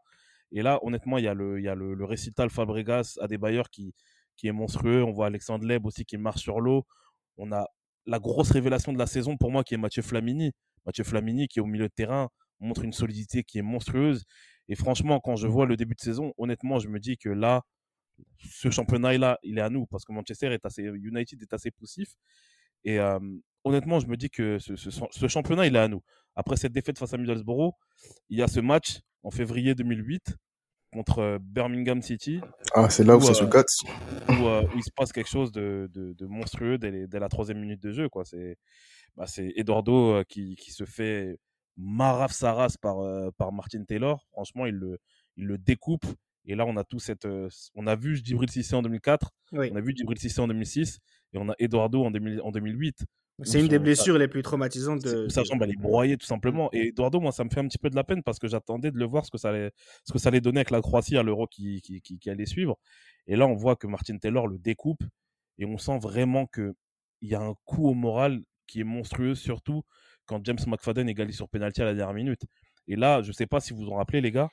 Et là, honnêtement, il y a le, récital Fabregas, Adebayor qui, qui est monstrueux. On voit Alexandre Leb aussi qui marche sur l'eau. On a la grosse révélation de la saison pour moi qui est Mathieu Flamini. Mathieu Flamini qui est au milieu de terrain montre une solidité qui est monstrueuse. Et franchement, quand je vois le début de saison, honnêtement, je me dis que là, ce championnat-là, il est à nous parce que Manchester est assez, United est assez poussif. Et euh, honnêtement, je me dis que ce, ce, championnat, il est à nous. Après cette défaite face à Middlesbrough, il y a ce match en février 2008 contre Birmingham City. Ah, c'est là où, ça se gâte. Où, où, il se passe quelque chose de, de, de monstrueux dès, dès, la troisième minute de jeu. C'est bah, Eduardo qui, qui, se fait Maraf Saras par, euh, par Martin Taylor. Franchement, il le, il le découpe. Et là, on a tout cette. Euh, on a vu Djibril Cissé en 2004, on a vu Djibril Cissé en 2006, et on a Eduardo en, 2000, en 2008. C'est une des blessures les plus traumatisantes de. Sa jambe, elle est broyée tout simplement. Et Eduardo, moi, ça me fait un petit peu de la peine parce que j'attendais de le voir ce que ça allait, ce que ça allait donner avec la Croatie à l'Euro qui, qui, qui, qui, allait suivre. Et là, on voit que Martin Taylor le découpe et on sent vraiment qu'il y a un coup au moral qui est monstrueux, surtout quand James McFadden égalise sur penalty à la dernière minute. Et là, je ne sais pas si vous vous en rappelez, les gars,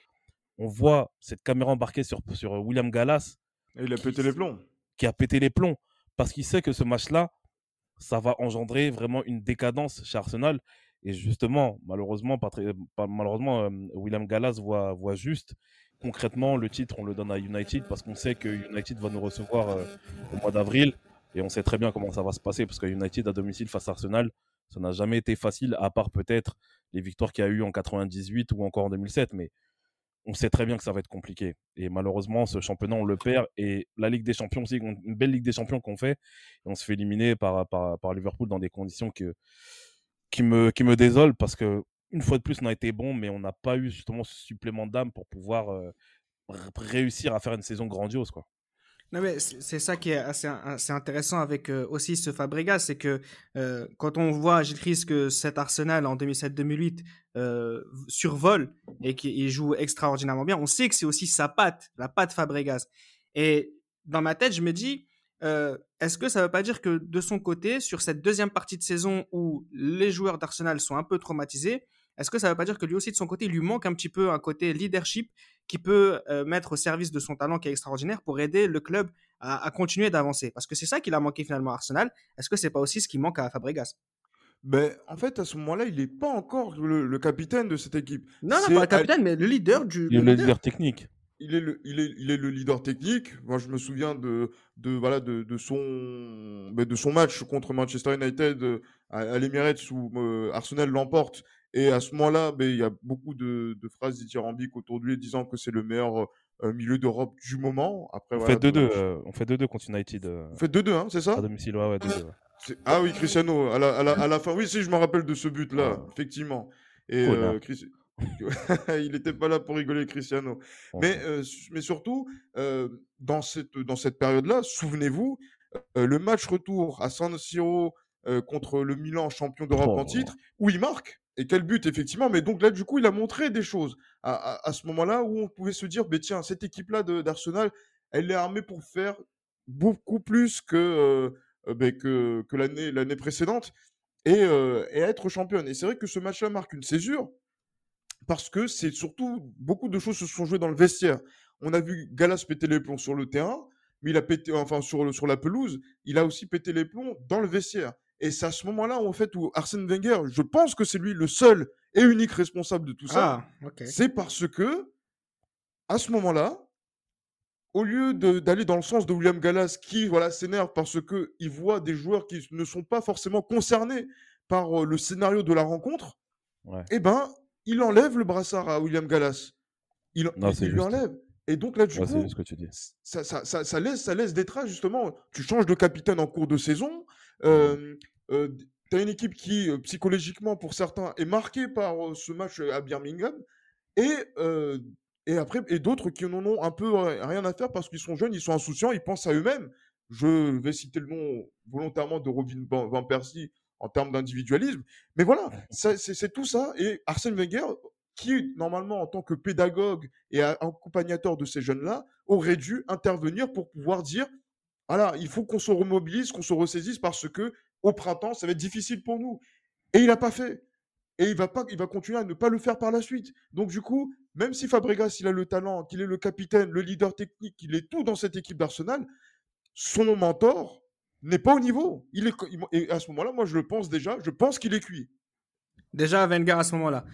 on voit cette caméra embarquée sur, sur William Gallas. Et il a pété les plombs. Qui a pété les plombs. Parce qu'il sait que ce match-là, ça va engendrer vraiment une décadence chez Arsenal. Et justement, malheureusement, très, malheureusement euh, William Gallas voit, voit juste. Concrètement, le titre, on le donne à United parce qu'on sait que United va nous recevoir euh, au mois d'avril. Et on sait très bien comment ça va se passer parce que United à domicile face à Arsenal, ça n'a jamais été facile, à part peut-être les victoires qu'il y a eu en 98 ou encore en 2007. Mais on sait très bien que ça va être compliqué. Et malheureusement, ce championnat, on le perd. Et la Ligue des Champions aussi, une belle Ligue des Champions qu'on fait. Et on se fait éliminer par, par, par, Liverpool dans des conditions que, qui, me, qui me désolent parce que, une fois de plus, on a été bon, mais on n'a pas eu justement ce supplément d'âme pour pouvoir euh, réussir à faire une saison grandiose. Quoi. Non, mais c'est ça qui est assez, intéressant avec euh, aussi ce Fabregas, c'est que euh, quand on voit Gilles Christ que cet Arsenal en 2007-2008 euh, survole et qu'il joue extraordinairement bien, on sait que c'est aussi sa patte, la patte Fabregas. Et dans ma tête, je me dis, est-ce que ça ne veut pas dire que de son côté, sur cette deuxième partie de saison où les joueurs d'Arsenal sont un peu traumatisés, est-ce que ça ne veut pas dire que lui aussi, de son côté, il lui manque un petit peu un côté leadership qui peut euh, mettre au service de son talent qui est extraordinaire pour aider le club à, continuer d'avancer? Parce que c'est ça qu'il a manqué finalement à Arsenal. Est-ce que c'est pas aussi ce qui manque à Fabregas? Ben, en fait, à ce moment-là, il n'est pas encore le, capitaine de cette équipe. Non, non, pas le capitaine, mais le leader du. Le, leader. technique. Il est, le, il, est, il est le leader technique. Moi, je me souviens de, de, voilà, de, de son, ben, de son match contre Manchester United euh, à, l'Emirates où euh, Arsenal l'emporte et à ce moment-là, ben, il y a beaucoup de, de phrases dithyrambiques autour de lui disant que c'est le meilleur euh, milieu d'Europe du moment. Après, on, fait 2-2, euh, on fait 2-2 contre United. Euh, on fait 2-2, hein, c'est ça? À domicile, ouais, ouais, 2-2. Ouais. Ah oui, Cristiano, à la, à, la, à la, fin. Oui, si, je me rappelle de ce but-là, effectivement. Et. Chris... il n'était pas là pour rigoler, Cristiano. Mais, euh, mais surtout, euh, dans cette, dans cette période-là, souvenez-vous, euh, le match retour à San Siro contre le Milan, champion d'Europe en titre, où il marque. Et quel but, effectivement. Mais donc là, du coup, il a montré des choses à, à, ce moment-là où on pouvait se dire, tiens, cette équipe-là d'Arsenal, elle est armée pour faire beaucoup plus que, bah, que, que l'année précédente et, et être championne. Et c'est vrai que ce match-là marque une césure parce que c'est surtout beaucoup de choses se sont jouées dans le vestiaire. On a vu Galas péter les plombs sur le terrain, mais il a pété, enfin sur, sur la pelouse, il a aussi pété les plombs dans le vestiaire. Et c'est à ce moment-là, en fait, où Arsène Wenger, je pense que c'est lui le seul et unique responsable de tout ça. Ah, c'est parce que, à ce moment-là, au lieu d'aller dans le sens de William Gallas, qui voilà s'énerve parce que il voit des joueurs qui ne sont pas forcément concernés par euh, le scénario de la rencontre, eh ben, il enlève le brassard à William Gallas. Il, il lui enlève. Et donc là, du coup, Ça, ça, ça, laisse, ça laisse des traces, justement. Tu changes de capitaine en cours de saison. Euh, euh, tu as une équipe qui, psychologiquement, pour certains, est marquée par ce match à Birmingham. Et, et après, et d'autres qui n'en ont un peu rien à faire parce qu'ils sont jeunes, ils sont insouciants, ils pensent à eux-mêmes. Je vais citer le nom volontairement de Robin Van Persie, en termes d'individualisme. Mais voilà, c'est tout ça. Et Arsène Wenger, qui normalement en tant que pédagogue et accompagnateur de ces jeunes-là, aurait dû intervenir pour pouvoir dire, voilà, il faut qu'on se remobilise, qu'on se ressaisisse parce que au printemps, ça va être difficile pour nous. Et il n'a pas fait. Et il va, pas, il va continuer à ne pas le faire par la suite. Donc du coup, même si Fabregas, il a le talent, qu'il est le capitaine, le leader technique, qu'il est tout dans cette équipe d'Arsenal, son mentor, n'est pas au niveau. Il est, et à ce moment-là, moi, je le pense déjà, je pense qu'il est cuit. Déjà, Wenger à ce moment-là.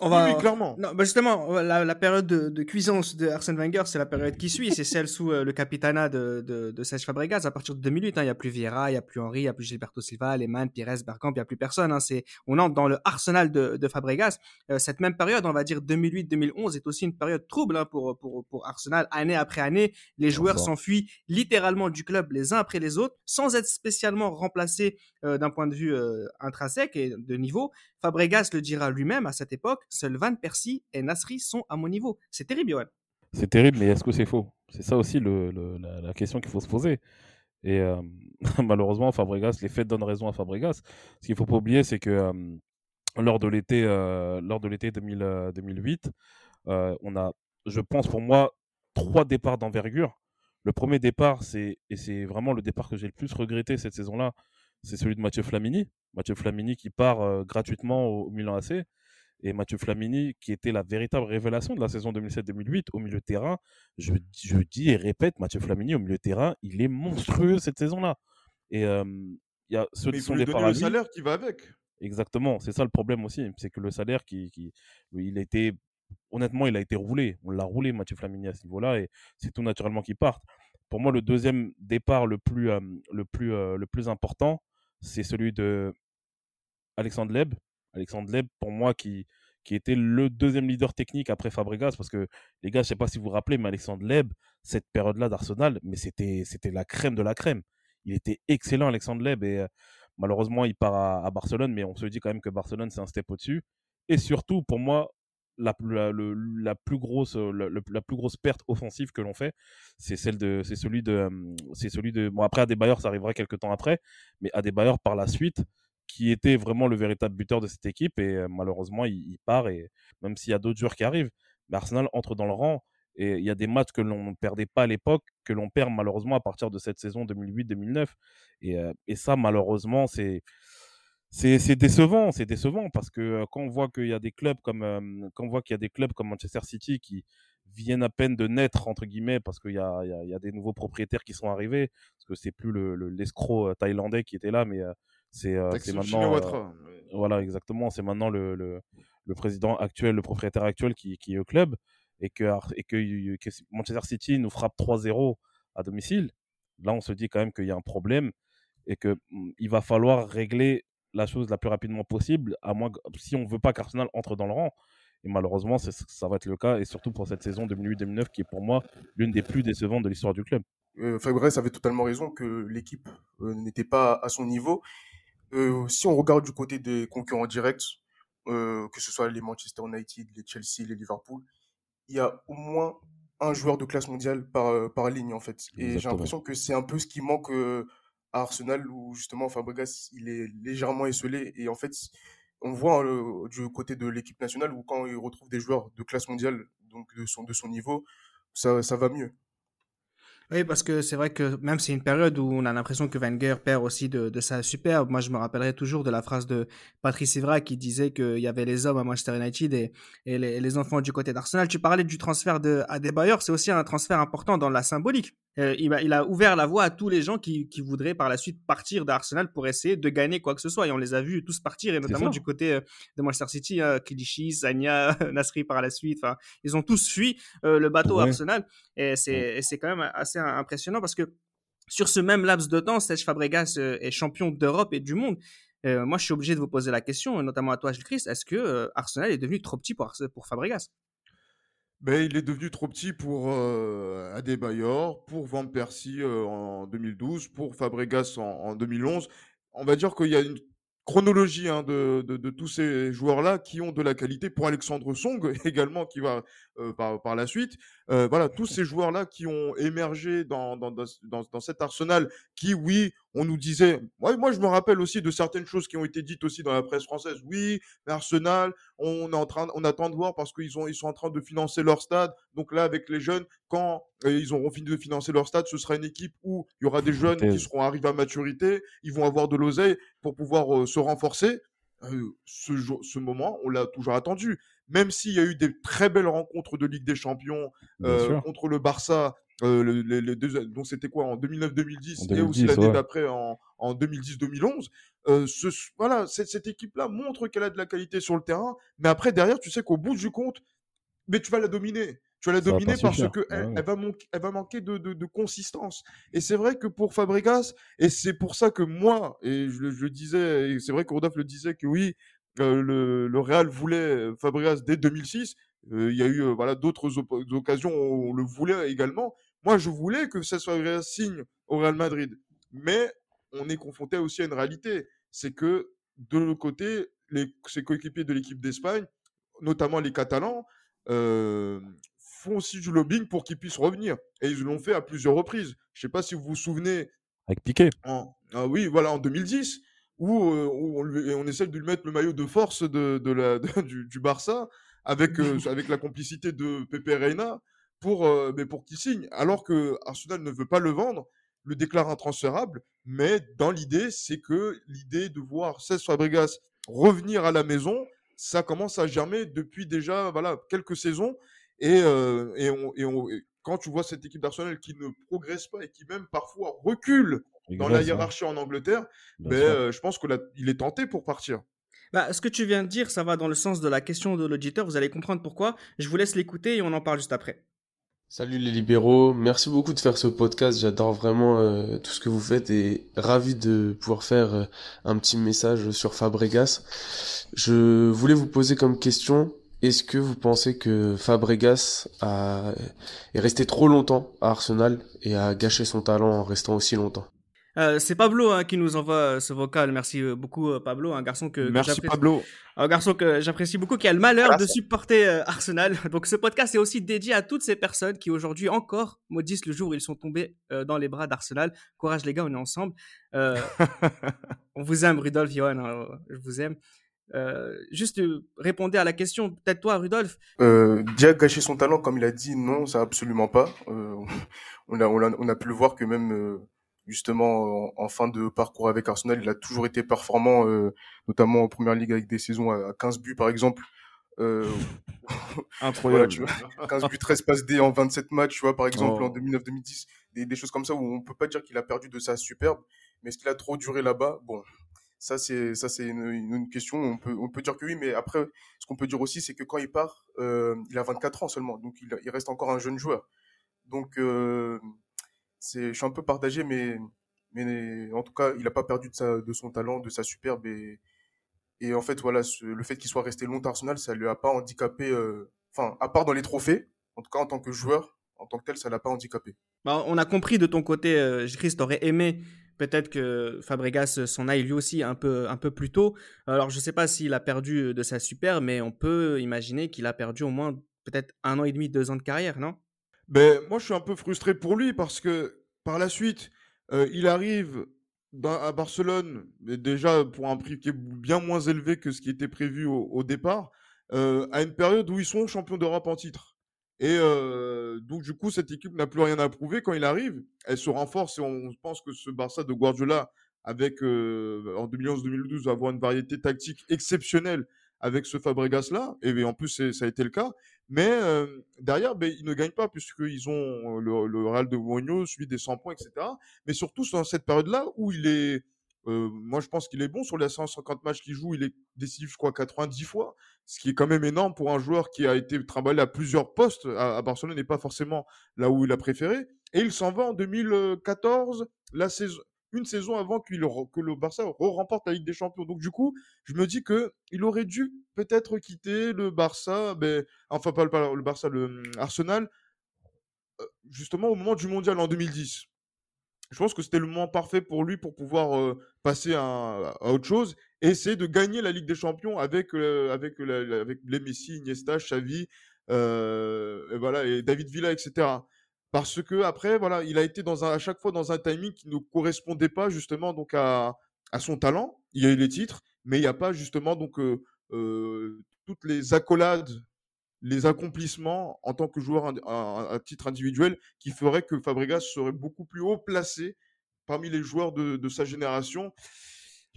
On va... Oui, clairement. Non, bah justement, la, période de, cuisance de Arsène Wenger, c'est la période qui suit. C'est celle sous euh, le capitanat de, de, de Serge Fabregas. À partir de 2008, hein, il n'y a plus Vieira, il n'y a plus Henry, il n'y a plus Gilberto Silva, Lehmann, Pires, Bergkamp, il n'y a plus personne. Hein. C'est, on entre dans le arsenal de, de Fabregas. Euh, cette même période, on va dire 2008-2011, est aussi une période trouble hein, pour, pour, pour Arsenal. Année après année, les joueurs s'enfuient littéralement du club les uns après les autres, sans être spécialement remplacés euh, d'un point de vue intrinsèque et de niveau. Fabregas le dira lui-même à cette époque, seuls Van Persie et Nasri sont à mon niveau. C'est terrible, Johan. C'est terrible, mais est-ce que c'est faux? C'est ça aussi la, question qu'il faut se poser. Et euh, malheureusement, Fabregas, les faits donnent raison à Fabregas. Ce qu'il ne faut pas oublier, c'est que euh, lors de l'été euh, lors de l'été 2008, on a, je pense pour moi, trois départs d'envergure. Le premier départ, c'est et c'est vraiment le départ que j'ai le plus regretté cette saison-là, c'est celui de Mathieu Flamini. Mathieu Flamini qui part gratuitement au, Milan AC. Et Mathieu Flamini, qui était la véritable révélation de la saison 2007-2008 au milieu de terrain, je, je, dis et répète, Mathieu Flamini au milieu de terrain, il est monstrueux cette saison-là. Et il y a ceux qui sont des le salaire qui va avec. Exactement, c'est ça le problème aussi, c'est que le salaire qui, qui il a été honnêtement, il a été roulé. On l'a roulé, Mathieu Flamini, à ce niveau-là, et c'est tout naturellement qu'il parte. Pour moi, le deuxième départ le plus, le plus, important, c'est celui de Alexandre Leb. Alexandre Leb, pour moi, qui, était le deuxième leader technique après Fabregas, parce que les gars, je sais pas si vous vous rappelez, mais Alexandre Leb, cette période-là d'Arsenal, mais c'était, c'était la crème de la crème. Il était excellent, Alexandre Leb, et euh, malheureusement, il part à, à, Barcelone, mais on se dit quand même que Barcelone, c'est un step au-dessus. Et surtout, pour moi, la, plus grosse, la, plus grosse perte offensive que l'on fait, c'est celle de, c'est celui de, c'est celui de, bon après Adebayor, ça arrivera quelques temps après, mais Adebayor par la suite, qui était vraiment le véritable buteur de cette équipe et malheureusement il, part et même s'il y a d'autres joueurs qui arrivent, Arsenal entre dans le rang et il y a des matchs que l'on ne perdait pas à l'époque, que l'on perd malheureusement à partir de cette saison 2008-2009 et, et ça malheureusement c'est c'est décevant, c'est décevant parce que quand on voit qu'il y a des clubs comme quand on voit qu'il y a des clubs comme Manchester City qui viennent à peine de naître entre guillemets parce qu'il y a, y, y a, des nouveaux propriétaires qui sont arrivés parce que c'est plus le l'escroc thaïlandais qui était là mais c'est maintenant voilà exactement c'est maintenant le, le, le, président actuel le propriétaire actuel qui, qui est au club et que et que, que Manchester City nous frappe 3-0 à domicile là on se dit quand même qu'il y a un problème et que mmh, il va falloir régler la chose la plus rapidement possible, à moins si on veut pas qu'Arsenal entre dans le rang. Et malheureusement, ça va être le cas, et surtout pour cette saison 2008-2009, qui est pour moi l'une des plus décevantes de l'histoire du club. Euh, Fabrice avait totalement raison que l'équipe euh, n'était pas à son niveau. Euh, si on regarde du côté des concurrents directs, euh, que ce soit les Manchester United, les Chelsea, les Liverpool, il y a au moins un joueur de classe mondiale par, par ligne, en fait. Et j'ai l'impression que c'est un peu ce qui manque à Arsenal, où justement Fabregas, il est légèrement esselé. Et en fait, on voit euh, du côté de l'équipe nationale, où quand il retrouve des joueurs de classe mondiale, donc de son, de son niveau, ça, ça va mieux. Oui, parce que c'est vrai que même c'est une période où on a l'impression que Wenger perd aussi de, de sa superbe. Moi, je me rappellerai toujours de la phrase de Patrice Evra qui disait qu'il y avait les hommes à Manchester United et, et, les, les enfants du côté d'Arsenal. Tu parlais du transfert de Adebayor, c'est aussi un transfert important dans la symbolique. Euh, il, a, il, a, ouvert la voie à tous les gens qui, qui voudraient par la suite partir d'Arsenal pour essayer de gagner quoi que ce soit. Et on les a vus tous partir, et notamment du côté euh, de Manchester City, hein, Kilichi, Sanya, Nasri par la suite. Ils ont tous fui euh, le bateau ouais. Arsenal. Et c'est ouais. quand même assez impressionnant parce que sur ce même laps de temps, Serge Fabregas est champion d'Europe et du monde. Moi, je suis obligé de vous poser la question, notamment à toi, Gilles Christ. Est-ce que Arsenal est devenu trop petit pour, pour Fabregas? Ben, il est devenu trop petit pour euh, Adebayor, pour Van Persie euh, en 2012, pour Fabregas en, en, 2011. On va dire qu'il y a une chronologie hein, de, de, tous ces joueurs-là qui ont de la qualité. Pour Alexandre Song également, qui va euh, par, par, la suite. Euh, voilà, tous ces joueurs-là qui ont émergé dans, dans, dans, dans, cet arsenal qui, oui, on nous disait, moi, moi je me rappelle aussi de certaines choses qui ont été dites aussi dans la presse française. Oui, Arsenal, on est en train, on attend de voir parce qu'ils ils sont en train de financer leur stade. Donc là, avec les jeunes, quand euh, ils auront fini de financer leur stade, ce sera une équipe où il y aura des jeunes qui seront arrivés à maturité, ils vont avoir de l'oseille pour pouvoir euh, se renforcer. Ce, ce moment, on l'a toujours attendu. Même s'il y a eu des très belles rencontres de Ligue des Champions euh, contre le Barça, euh, le, deux, donc c'était quoi en 2009-2010 et aussi l'année ouais. d'après en, en 2010-2011. Euh, ce, voilà, cette, cette équipe-là montre qu'elle a de la qualité sur le terrain, mais après derrière, tu sais qu'au bout du compte, mais tu vas la dominer. Tu vas la dominer va parce suffire. que elle, Ouais. elle va, manquer, elle va manquer de, de, de consistance. Et c'est vrai que pour Fabregas, et c'est pour ça que moi, et je, le- je le disais, et c'est vrai que Rodolphe le disait que oui, euh, le, le Real voulait Fabregas dès 2006. Euh, Il y a eu euh, voilà d'autres occasions où on le voulait également. Moi, je voulais que Cesc Fabregas signe au Real Madrid, mais on est confronté aussi à une réalité, c'est que de l'autre côté, les, ses coéquipiers de l'équipe d'Espagne, notamment les Catalans, euh, font aussi du lobbying pour qu'il puisse revenir. Et ils l'ont fait à plusieurs reprises. Je sais pas si vous vous souvenez, Avec Piqué. en, ah oui, voilà, en 2010, où, euh, où on, lui- on essaie de lui mettre le maillot de force de, de la, de- du, du Barça avec, euh, avec la complicité de Pepe Reina pour, euh, mais pour qu'il signe. Alors que Arsenal ne veut pas le vendre, le déclare intransférable, mais dans l'idée, c'est que l'idée de voir Cesc Fabregas revenir à la maison, ça commence à germer depuis déjà voilà, quelques saisons. Et, euh, et, on, et, on- et quand tu vois cette équipe d'Arsenal qui ne progresse pas et qui même parfois recule dans la hiérarchie en Angleterre, ben, euh, je pense qu'il est tenté pour partir. Bah, ce que tu viens de dire, ça va dans le sens de la question de l'auditeur. Vous allez comprendre pourquoi. Je vous laisse l'écouter et on en parle juste après. Salut les libéraux, merci beaucoup de faire ce podcast, j'adore vraiment euh, tout ce que vous faites et ravi de pouvoir faire euh, un petit message sur Fabregas. Je voulais vous poser comme question, est-ce que vous pensez que Fabregas a... est resté trop longtemps à Arsenal et a gâché son talent en restant aussi longtemps? Euh, c'est Pablo hein, qui nous envoie euh, ce vocal. Merci euh, beaucoup, Pablo, un garçon que, Merci j'apprécie- Pablo. un garçon que j'apprécie beaucoup, qui a le malheur de supporter euh, Arsenal. Donc ce podcast est aussi dédié à toutes ces personnes qui aujourd'hui encore maudissent le jour où ils sont tombés euh, dans les bras d'Arsenal. Courage les gars, on est ensemble. Euh, on vous aime, Rudolf, Johan, hein, je vous aime. Euh, juste euh, répondez à la question, peut-être toi, Rudolf. Euh, Dia gâcher son talent, comme il a dit, non, ça absolument pas. Euh, on, a, on, a, on a pu le voir que même euh, justement en, fin de parcours avec Arsenal, il a toujours été performant, euh, notamment en première ligue avec des saisons à, à 15 buts par exemple. Euh, voilà, Incroyable. tu vois, 15 buts, 13 passes D en 27 matchs, tu vois, par exemple Oh. en 2009-2010, des, des choses comme ça où on peut pas dire qu'il a perdu de sa superbe, mais est-ce qu'il a trop duré là-bas? Bon, ça c'est ça c'est une, une- une question. On peut on peut dire que oui, mais après ce qu'on peut dire aussi c'est que quand il part, euh, il a 24 ans seulement, donc il, il reste encore un jeune joueur. Donc euh, c'est je suis un peu partagé, mais mais en tout cas il a pas perdu de sa de son talent, de sa superbe et et en fait voilà le fait qu'il soit resté longtemps à Arsenal, ça lui a pas handicapé. euh, Enfin à part dans les trophées, en tout cas en tant que joueur, en tant que tel, ça l'a pas handicapé. Bah, on a compris de ton côté, euh, Chris, t'aurais aimé peut-être que Fabregas s'en aille lui aussi un peu, un peu plus tôt. Alors, je ne sais pas s'il a perdu de sa super, mais on peut imaginer qu'il a perdu au moins peut-être un an et demi, deux ans de carrière, non? Ben, Moi, je suis un peu frustré pour lui parce que par la suite, euh, il arrive à Barcelone, déjà pour un prix qui est bien moins élevé que ce qui était prévu au, départ, euh, à une période où ils sont champions d'Europe en titre. Et euh, donc, du coup, cette équipe n'a plus rien à prouver quand il arrive. Elle se renforce et on pense que ce Barça de Guardiola, avec en 2011-2012, va avoir une variété tactique exceptionnelle avec ce Fabregas-là. Et en plus, ça a été le cas. Mais derrière, ben, ils ne gagnent pas puisqu'ils ont le, le, Real de Mourinho, celui des 100 points, etc. Mais surtout dans cette période-là où il est, moi je pense qu'il est bon sur les 150 matchs qu'il joue, il est décisif, je crois, 90 fois, ce qui est quand même énorme pour un joueur qui a été trimballé à plusieurs postes à, Barcelone et pas forcément là où il a préféré. Et il s'en va en 2014, la saison, une saison avant que le Barça remporte la Ligue des Champions. Donc du coup, je me dis que il aurait dû peut-être quitter le Barça, ben, enfin pas le, Barça, le hum, Arsenal, euh, justement au moment du Mondial en 2010. Je pense que c'était le moment parfait pour lui pour pouvoir euh, passer à, autre chose et essayer de gagner la Ligue des Champions avec, euh, avec, avec les Messi, Iniesta, Xavi, voilà, et David Villa, etc parce que après voilà il a été dans un, à chaque fois dans un timing qui ne correspondait pas justement donc à, à son talent. Il y a eu les titres mais il n'y a pas justement donc euh, euh, toutes les accolades les accomplissements en tant que joueur à, titre individuel qui ferait que Fabregas serait beaucoup plus haut placé parmi les joueurs de, de sa génération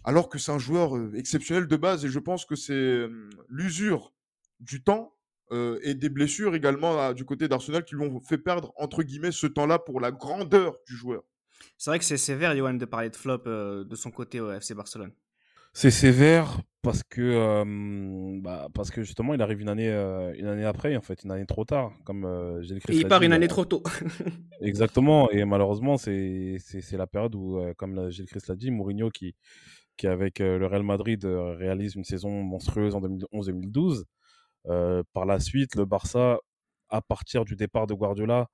alors que c'est un joueur euh, exceptionnel de base. Et je pense que c'est l'usure du temps euh, et des blessures également du côté d'Arsenal qui lui ont fait perdre, entre guillemets, ce temps-là pour la grandeur du joueur. C'est vrai que c'est sévère, Johan, de parler de flop euh, de son côté au FC Barcelone. C'est sévère parce que, euh, bah, parce que justement, il arrive une année, une année après, en fait, une année trop tard, comme j'ai il part une année trop tôt. Exactement, et malheureusement, c'est la période où, comme Gilles Christ l'a dit, Mourinho qui, qui avec le Real Madrid réalise une saison monstrueuse en 2011-2012. Euh, par la suite, le Barça, à partir du départ de Guardiola,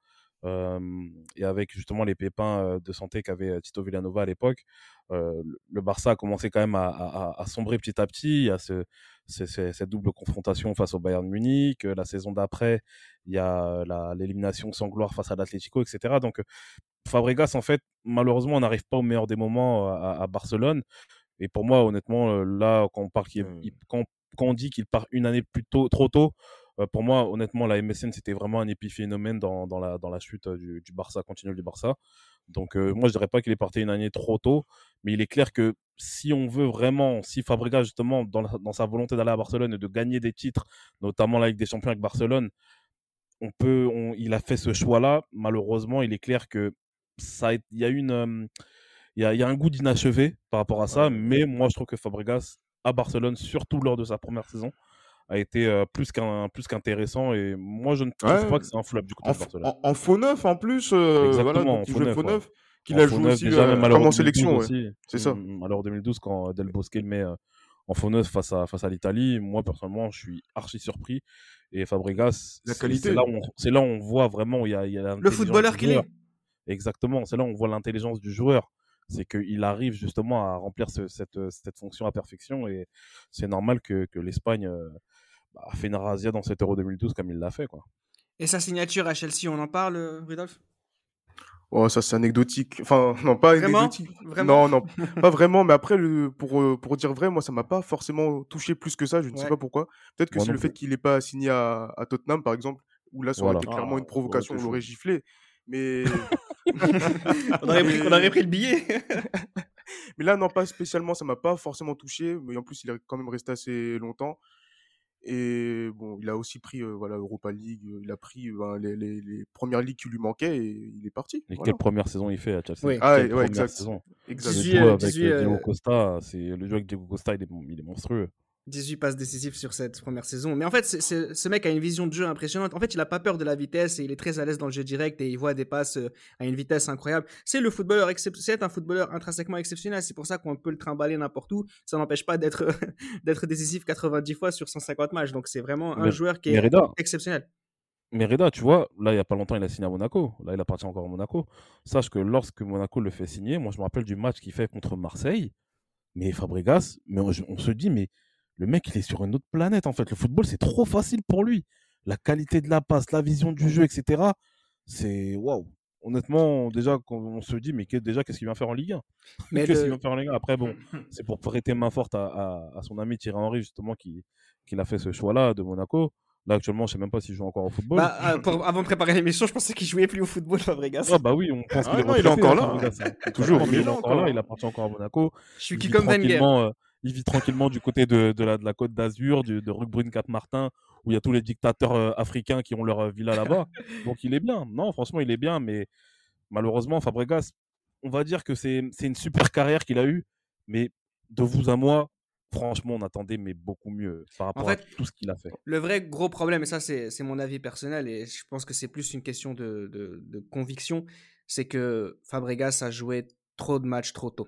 et avec justement les pépins de santé qu'avait Tito Villanova à l'époque, le Barça a commencé quand même à, sombrer petit à petit. Il y a ce, cette double confrontation face au Bayern Munich. La saison d'après, il y a l'élimination sans gloire face à l'Atlético, etc. Donc Fabregas, en fait, malheureusement, on n'arrive pas au meilleur des moments à, Barcelone. Et pour moi, honnêtement, là, quand on, parle quand on dit qu'il part une année plus tôt, trop tôt, euh, pour moi, honnêtement, la MSN, c'était vraiment un épiphénomène dans, dans, la, dans la chute euh, du, du Barça, continuelle du Barça. Donc, euh, moi, je dirais pas qu'il est parti une année trop tôt, mais il est clair que si on veut vraiment, si Fabregas, justement, dans, dans sa volonté d'aller à Barcelone et de gagner des titres, notamment la Ligue des Champions avec Barcelone, on peut, il a fait ce choix-là. Malheureusement, il est clair que ça, il y a une, il y a, y a, un goût d'inachevé par rapport à ça, mais moi, je trouve que Fabregas à Barcelone, surtout lors de sa première saison, a été euh, plus qu'un plus qu'intéressant et moi je ne trouve pas que c'est un flop du côté en, de Barcelone. En, faux neuf en plus, euh, Exactement, voilà, il faux neuf, qu'il a joué aussi euh, en sélection, c'est ça. Mm, alors 2012 quand Del Bosque le met en faux neuf face à face à l'Italie, moi personnellement je suis archi surpris et Fabregas, c'est là où on, c'est là où on voit vraiment il y a, y a le footballeur qu'il est. Exactement, c'est là où on voit l'intelligence du joueur c'est qu'il arrive justement à remplir cette, cette, fonction à perfection et c'est normal que, que l'Espagne euh, bah, fait une razzia dans cet Euro 2012 comme il l'a fait. Quoi. Et sa signature à Chelsea, on en parle, euh, Rudolf? Oh, ça c'est anecdotique. Enfin, non, pas anecdotique. non, non, pas vraiment. Mais après, le, pour, euh, pour dire vrai, moi, ça m'a pas forcément touché plus que ça. Je ne sais pas pourquoi. Peut-être que c'est le fait qu'il n'ait pas signé à, à, Tottenham, par exemple, où là, ça aurait été clairement une ah, provocation, on l'aurait giflé. Mais. On, aurait pris, on, aurait pris, le billet. mais là, non, pas spécialement, ça m'a pas forcément touché. Mais en plus, il est quand même resté assez longtemps. Et bon, il a aussi pris euh, voilà Europa League, euh, il a pris ben, les, les, les, premières ligues qui lui manquaient et il est parti. Et quelle première saison il fait à Chelsea? Oui. Ah, ouais, exact. Saison? exact. Le jeu avec Diego Costa, c'est le jeu avec Diego Costa, il est, il est monstrueux. 18 passes décisives sur cette première saison. Mais en fait, ce mec a une vision de jeu impressionnante. En fait, il a pas peur de la vitesse et il est très à l'aise dans le jeu direct et il voit des passes euh, à une vitesse incroyable. C'est le footballeur c'est un footballeur intrinsèquement exceptionnel. C'est pour ça qu'on peut le trimballer n'importe où. Ça n'empêche pas d'être d'être décisif 90 fois sur 150 matchs. Donc c'est vraiment un joueur qui est exceptionnel. Mais Reda, tu vois, là, il n'y a pas longtemps, il a signé à Monaco. Là, il appartient encore à Monaco. Sache que lorsque Monaco le fait signer, moi, je me rappelle du match qu'il fait contre Marseille. Mais Fabregas, mais on, on se dit, mais le mec, il est sur une autre planète, en fait. Le football, c'est trop facile pour lui. La qualité de la passe, la vision du jeu, etc. C'est waouh. Honnêtement, déjà, on se dit, mais déjà, qu'est-ce qu'il vient faire en Ligue 1 Mais Qu'est-ce le- qu'il vient faire en Ligue 1 Après, bon, c'est pour prêter main forte à, à- à son ami Thierry Henry, justement, qui, qui a fait ce choix-là de Monaco. Là, actuellement, je sais même pas s'il joue encore au football. Bah, euh, pour- avant de préparer l'émission, je pensais qu'il jouait plus au football, Fabregas. Ah bah oui, on pense Ah qu'il est non, il est retraité, encore hein, là. Hein. Toujours, il est encore là, il appartient encore à Monaco. Je suis qui comme Wenger. euh, il vit tranquillement du côté de, de la, de la côte d'Azur, de Roquebrune Cap Martin, où il y a tous les dictateurs euh, africains qui ont leur euh, villa là-bas. Donc il est bien. Non, franchement, il est bien, mais malheureusement, Fabregas, on va dire que c'est une super carrière qu'il a eue, mais de vous à moi, franchement, on attendait mais beaucoup mieux par rapport fait, à tout ce qu'il a fait. Le vrai gros problème, et ça c'est c'est mon avis personnel, et je pense que c'est plus une question de, de- de conviction, c'est que Fabregas a joué trop de matchs trop tôt.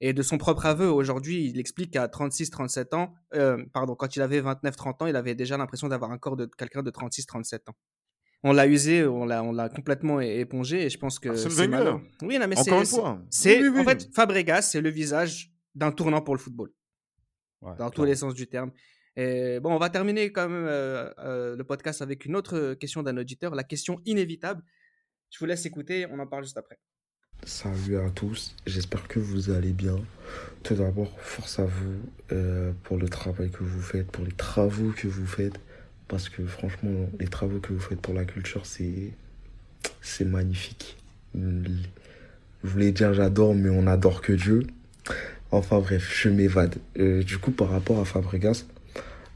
Et de son propre aveu, aujourd'hui, il explique qu'à 36-37 ans, euh, pardon, quand il avait 29-30 ans, il avait déjà l'impression d'avoir un corps de quelqu'un de 36-37 ans. On l'a usé, on l'a on l'a complètement épongé, et je pense que Arsène c'est malheureux. Oui, non, mais Encore c'est- une fois. c'est Oui, oui, en oui. fait Fabregas, c'est le visage d'un tournant pour le football Ouais, dans tous les sens du terme. Et bon, on va terminer quand même euh, euh, le podcast avec une autre question d'un auditeur, la question inévitable. Je vous laisse écouter, on en parle juste après. Salut à tous, j'espère que vous allez bien. Tout d'abord, force à vous euh, pour le travail que vous faites, pour les travaux que vous faites, parce que franchement, les travaux que vous faites pour la culture, c'est magnifique. Je voulais dire j'adore, mais on adore que Dieu. Enfin bref, je m'évade. Euh, du coup, par rapport à Fabregas,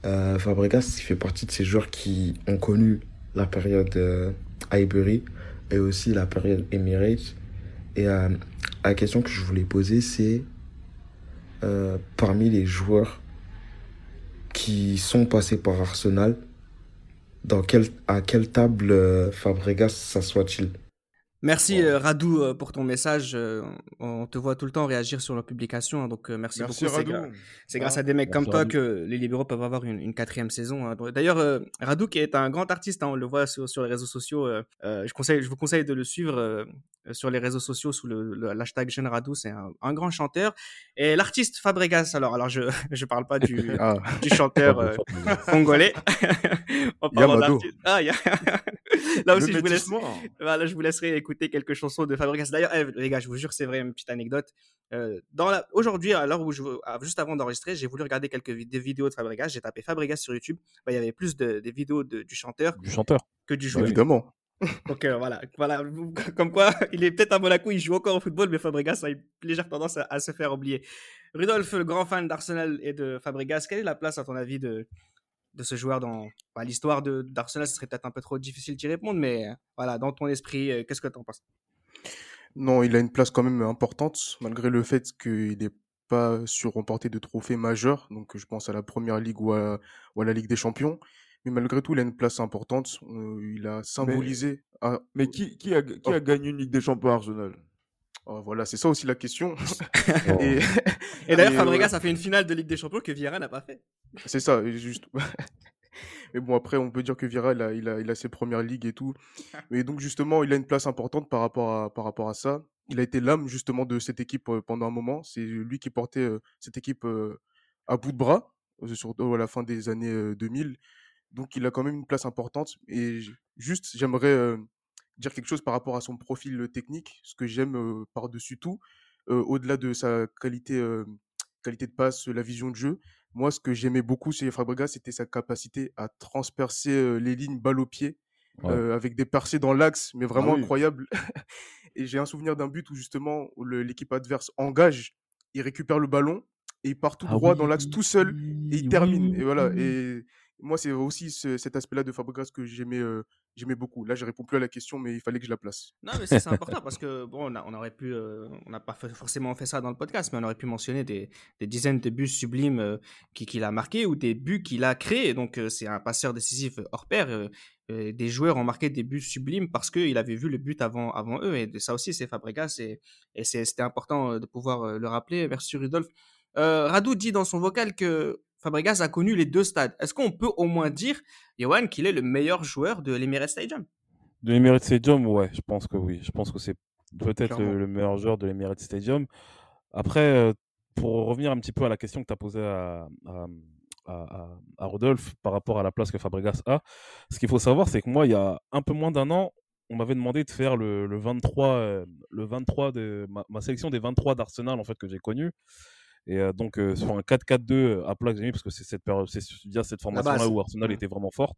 euh, Fabregas, fait partie de ces joueurs qui ont connu la période euh, Highbury et aussi la période Emirates. Et euh, la question que je voulais poser, c'est euh, parmi les joueurs qui sont passés par Arsenal, dans quel, à quelle table euh, Fabregas s'assoit-il? Merci euh, Radou euh, pour ton message. euh, on te voit tout le temps réagir sur nos publications, hein, donc merci, Merci beaucoup. C'est gra- C'est grâce Ah, à des mecs merci comme toi Radou. que les libéraux peuvent avoir une, une quatrième saison. hein. D'ailleurs, Radou qui est un grand artiste, hein, on le voit sur, sur les réseaux sociaux. euh, je, conseille, je vous conseille de le suivre euh, sur les réseaux sociaux sous le, le- l'hashtag Jeune Radou. C'est un, un grand chanteur. Et l'artiste Fabregas, alors, alors je je parle pas du, Ah, du chanteur euh, congolais. On parle Yamado. d'artiste- Ah, y a- Là aussi, je vous laisse. Voilà, je vous laisserai écouter quelques chansons de Fabregas. D'ailleurs, eh, les gars, je vous jure, c'est vrai, une petite anecdote. Euh, dans la... Aujourd'hui, à l'heure où je... juste avant d'enregistrer, j'ai voulu regarder quelques vid- des vidéos de Fabregas. J'ai tapé Fabregas sur YouTube. Bah, il y avait plus de... des vidéos de- du chanteur Du chanteur. que du joueur. Évidemment. Donc euh, voilà, voilà, comme quoi, il est peut-être à Monaco, il joue encore au football, mais Fabregas a une légère tendance à, à se faire oublier. Rudolf, le grand fan d'Arsenal et de Fabregas, quelle est la place, à ton avis, de, de ce joueur dans bah, l'histoire de- d'Arsenal Ce serait peut-être un peu trop difficile d'y répondre, mais euh, voilà, dans ton esprit, euh, qu'est-ce que tu en penses? Non, il a une place quand même importante, malgré le fait qu'il n'ait pas su remporter de trophées majeurs. Donc, je pense à la Première Ligue ou à, ou à la Ligue des Champions. Mais malgré tout, il a une place importante. Il a symbolisé. Mais qui, qui, a, qui Oh. a gagné une Ligue des Champions à Arsenal? Oh, voilà, c'est ça aussi la question. Oh. Et Et d'ailleurs, Fabregas euh, a fait une finale de Ligue des Champions que Vieira n'a pas fait. C'est ça, juste. Mais bon, après, on peut dire que Vira, il a, il a, il a ses premières ligues et tout. Mais donc, justement, il a une place importante par rapport à, par rapport à ça. Il a été l'âme, justement, de cette équipe pendant un moment. C'est lui qui portait cette équipe à bout de bras, surtout à la fin des années euh, 2000. Donc, il a quand même une place importante. Et juste, j'aimerais dire quelque chose par rapport à son profil technique. Ce que j'aime par-dessus tout, au-delà de sa qualité, qualité de passe, la vision de jeu, moi, ce que j'aimais beaucoup chez Fabregas, c'était sa capacité à transpercer les lignes balle au pied, Ouais. euh, avec des percées dans l'axe, mais vraiment oui. incroyable. et j'ai un souvenir d'un but où justement l'équipe adverse engage, il récupère le ballon et il part tout Ah droit oui, dans l'axe tout seul et il termine. et voilà. Et moi, c'est aussi ce- cet aspect-là de Fabregas que j'aimais, euh, j'aimais beaucoup. Là, je réponds plus à la question, mais il fallait que je la place. Non, mais c'est important parce que, bon, on, a- on aurait pu, euh, on n'a pas forcément fait ça dans le podcast, mais on aurait pu mentionner des, des dizaines de buts sublimes euh, qui- qu'il a marqués ou des buts qu'il a créés. Donc, c'est un passeur décisif hors pair. des joueurs ont marqué des buts sublimes parce qu'il avait vu le but avant, avant eux. Et ça aussi, c'est Fabregas et, c'était important de pouvoir le rappeler. Merci, Rudolf. Euh, Radou dit dans son vocal que Fabregas a connu les deux stades. Est-ce qu'on peut au moins dire, Johan, qu'il est le meilleur joueur de l'Emirates Stadium? De l'Emirates Stadium, ouais, je pense que oui. Je pense que c'est peut-être le, le meilleur joueur de l'Emirates Stadium. Après, euh, pour revenir un petit peu à la question que tu as posée à, à, à, à- à Rodolphe par rapport à la place que Fabregas a, ce qu'il faut savoir, c'est que moi, il y a un peu moins d'un an, on m'avait demandé de faire le, le 23, euh, le 23 de ma, ma sélection des 23 d'Arsenal en fait que j'ai connu. Et euh, donc euh, sur un 4-4-2 à plat que j'ai mis parce que c'est cette période, c'est via cette formation là base. où Arsenal Ouais. était vraiment forte.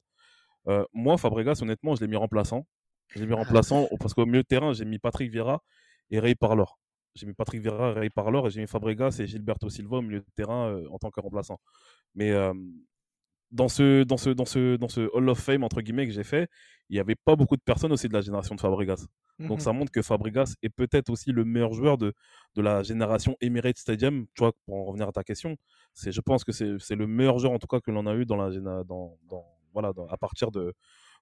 Euh, moi, Fabregas, honnêtement, je l'ai mis remplaçant. Je l'ai mis remplaçant parce qu'au milieu de terrain, j'ai mis Patrick Vieira et Ray Parlor. J'ai mis Patrick Vieira et Ray Parlor et j'ai mis Fabregas et Gilberto Silva au milieu de terrain euh, en tant que remplaçant. Mais euh, dans ce, dans, ce, dans, ce, dans ce Hall of Fame, entre guillemets, que j'ai fait, il n'y avait pas beaucoup de personnes aussi de la génération de Fabregas. Donc Mhm. ça montre que Fabregas est peut-être aussi le meilleur joueur de, de la génération Emirates Stadium. Tu vois, pour en revenir à ta question, c'est, je pense que c'est, le meilleur joueur en tout cas que l'on a eu dans la, dans, dans, voilà, dans- à partir de,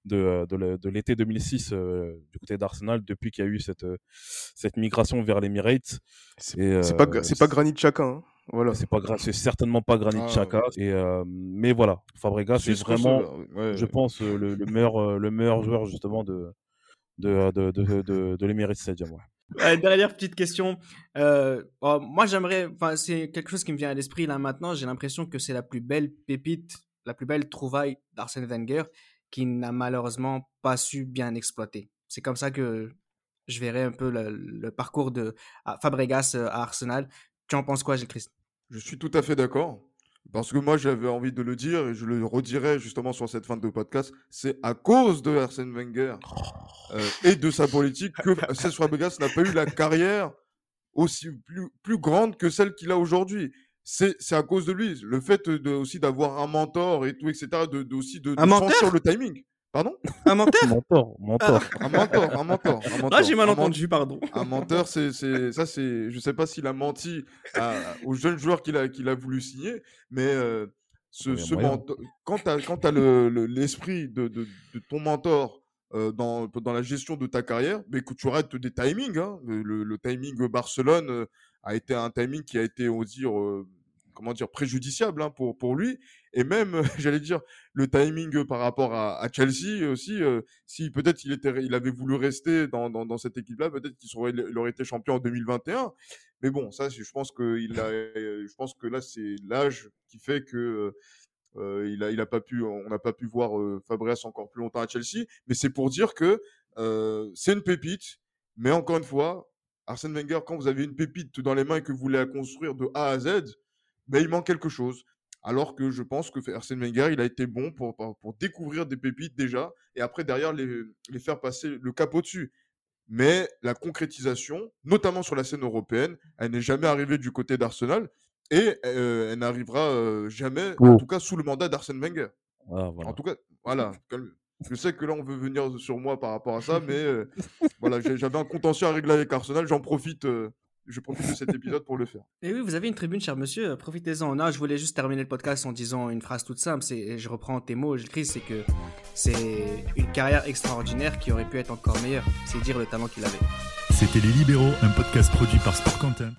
de, de, le- de l'été 2006 euh, du côté d'Arsenal, depuis qu'il y a eu cette, euh, cette migration vers l'Emirates. C'est pas, euh, c'est pas Granit Xhaka. Hein. Voilà. c'est pas c'est certainement pas Granit Ah, Xhaka. Et, euh, mais voilà, Fabregas c'est vraiment, ouais. je pense, euh, le, le meilleur, euh, le meilleur joueur justement de, de, de, de, de, de l'Emirates Stadium. ouais. Euh, dernière petite question. Euh, oh, moi, j'aimerais. Enfin, c'est quelque chose qui me vient à l'esprit là maintenant. J'ai l'impression que c'est la plus belle pépite, la plus belle trouvaille d'Arsène Wenger qui n'a malheureusement pas su bien exploiter. C'est comme ça que je verrai un peu le, le parcours de Fabregas à Arsenal. Tu en penses quoi, Gilles Christ Je suis tout à fait d'accord. Parce que moi, j'avais envie de le dire et je le redirai justement sur cette fin de podcast. C'est à cause de Arsène Wenger euh, et de sa politique que Cesc Fabregas n'a pas eu la carrière aussi plus, plus grande que celle qu'il a aujourd'hui. C'est à cause de lui. Le fait de, aussi d'avoir un mentor et tout, etc. De, de aussi de, de franchir le timing. Pardon? Un menteur? Mentor, mentor. Un mentor, un mentor, un mentor. Ah, j'ai mal entendu, pardon. un menteur, c'est, c'est, ça, c'est, je sais pas s'il a menti à- aux jeunes joueurs qu'il a, qu'il a voulu signer, mais euh, ce, ce mentor- quand tu as, le, le- l'esprit de, de, de ton mentor euh, dans, dans la gestion de ta carrière, mais que tu rates des timings, hein, le, le- le timing Barcelone euh, a été un timing qui a été, on va dire, euh, comment dire, préjudiciable hein, pour, pour lui, et même, j'allais dire, le timing par rapport à, Chelsea aussi, euh, si peut-être il, il avait voulu rester dans, dans, cette équipe-là, peut-être qu'il serait, il aurait été champion en 2021. Mais bon, ça, je pense que il a, euh, je pense que là, c'est l'âge qui fait que euh, euh, il a, il a pas pu, on n'a pas pu voir euh, Fabregas encore plus longtemps à Chelsea. Mais c'est pour dire que euh, c'est une pépite. Mais encore une fois, Arsène Wenger, quand vous avez une pépite dans les mains et que vous voulez la construire de A à Z, ben, il manque quelque chose. Alors que je pense que Arsène Wenger, il a été bon pour, pour, découvrir des pépites déjà, et après derrière les, les faire passer le cap au-dessus. Mais la concrétisation, notamment sur la scène européenne, elle n'est jamais arrivée du côté d'Arsenal, et euh, elle n'arrivera euh, jamais, en tout cas sous le mandat d'Arsène Wenger. Ah, voilà. En tout cas, voilà. Je sais que là, on veut venir sur moi par rapport à ça, mais euh, voilà, j'avais un contentieux à régler avec Arsenal, j'en profite, je profite de cet épisode pour le faire. Et oui, vous avez une tribune, cher monsieur, euh, profitez-en. Non, je voulais juste terminer le podcast en disant une phrase toute simple, c'est, et je reprends tes mots, Gilles Christ, c'est que c'est une carrière extraordinaire qui aurait pu être encore meilleure. C'est dire le talent qu'il avait. C'était Les Libéraux, un podcast produit par Sport Content.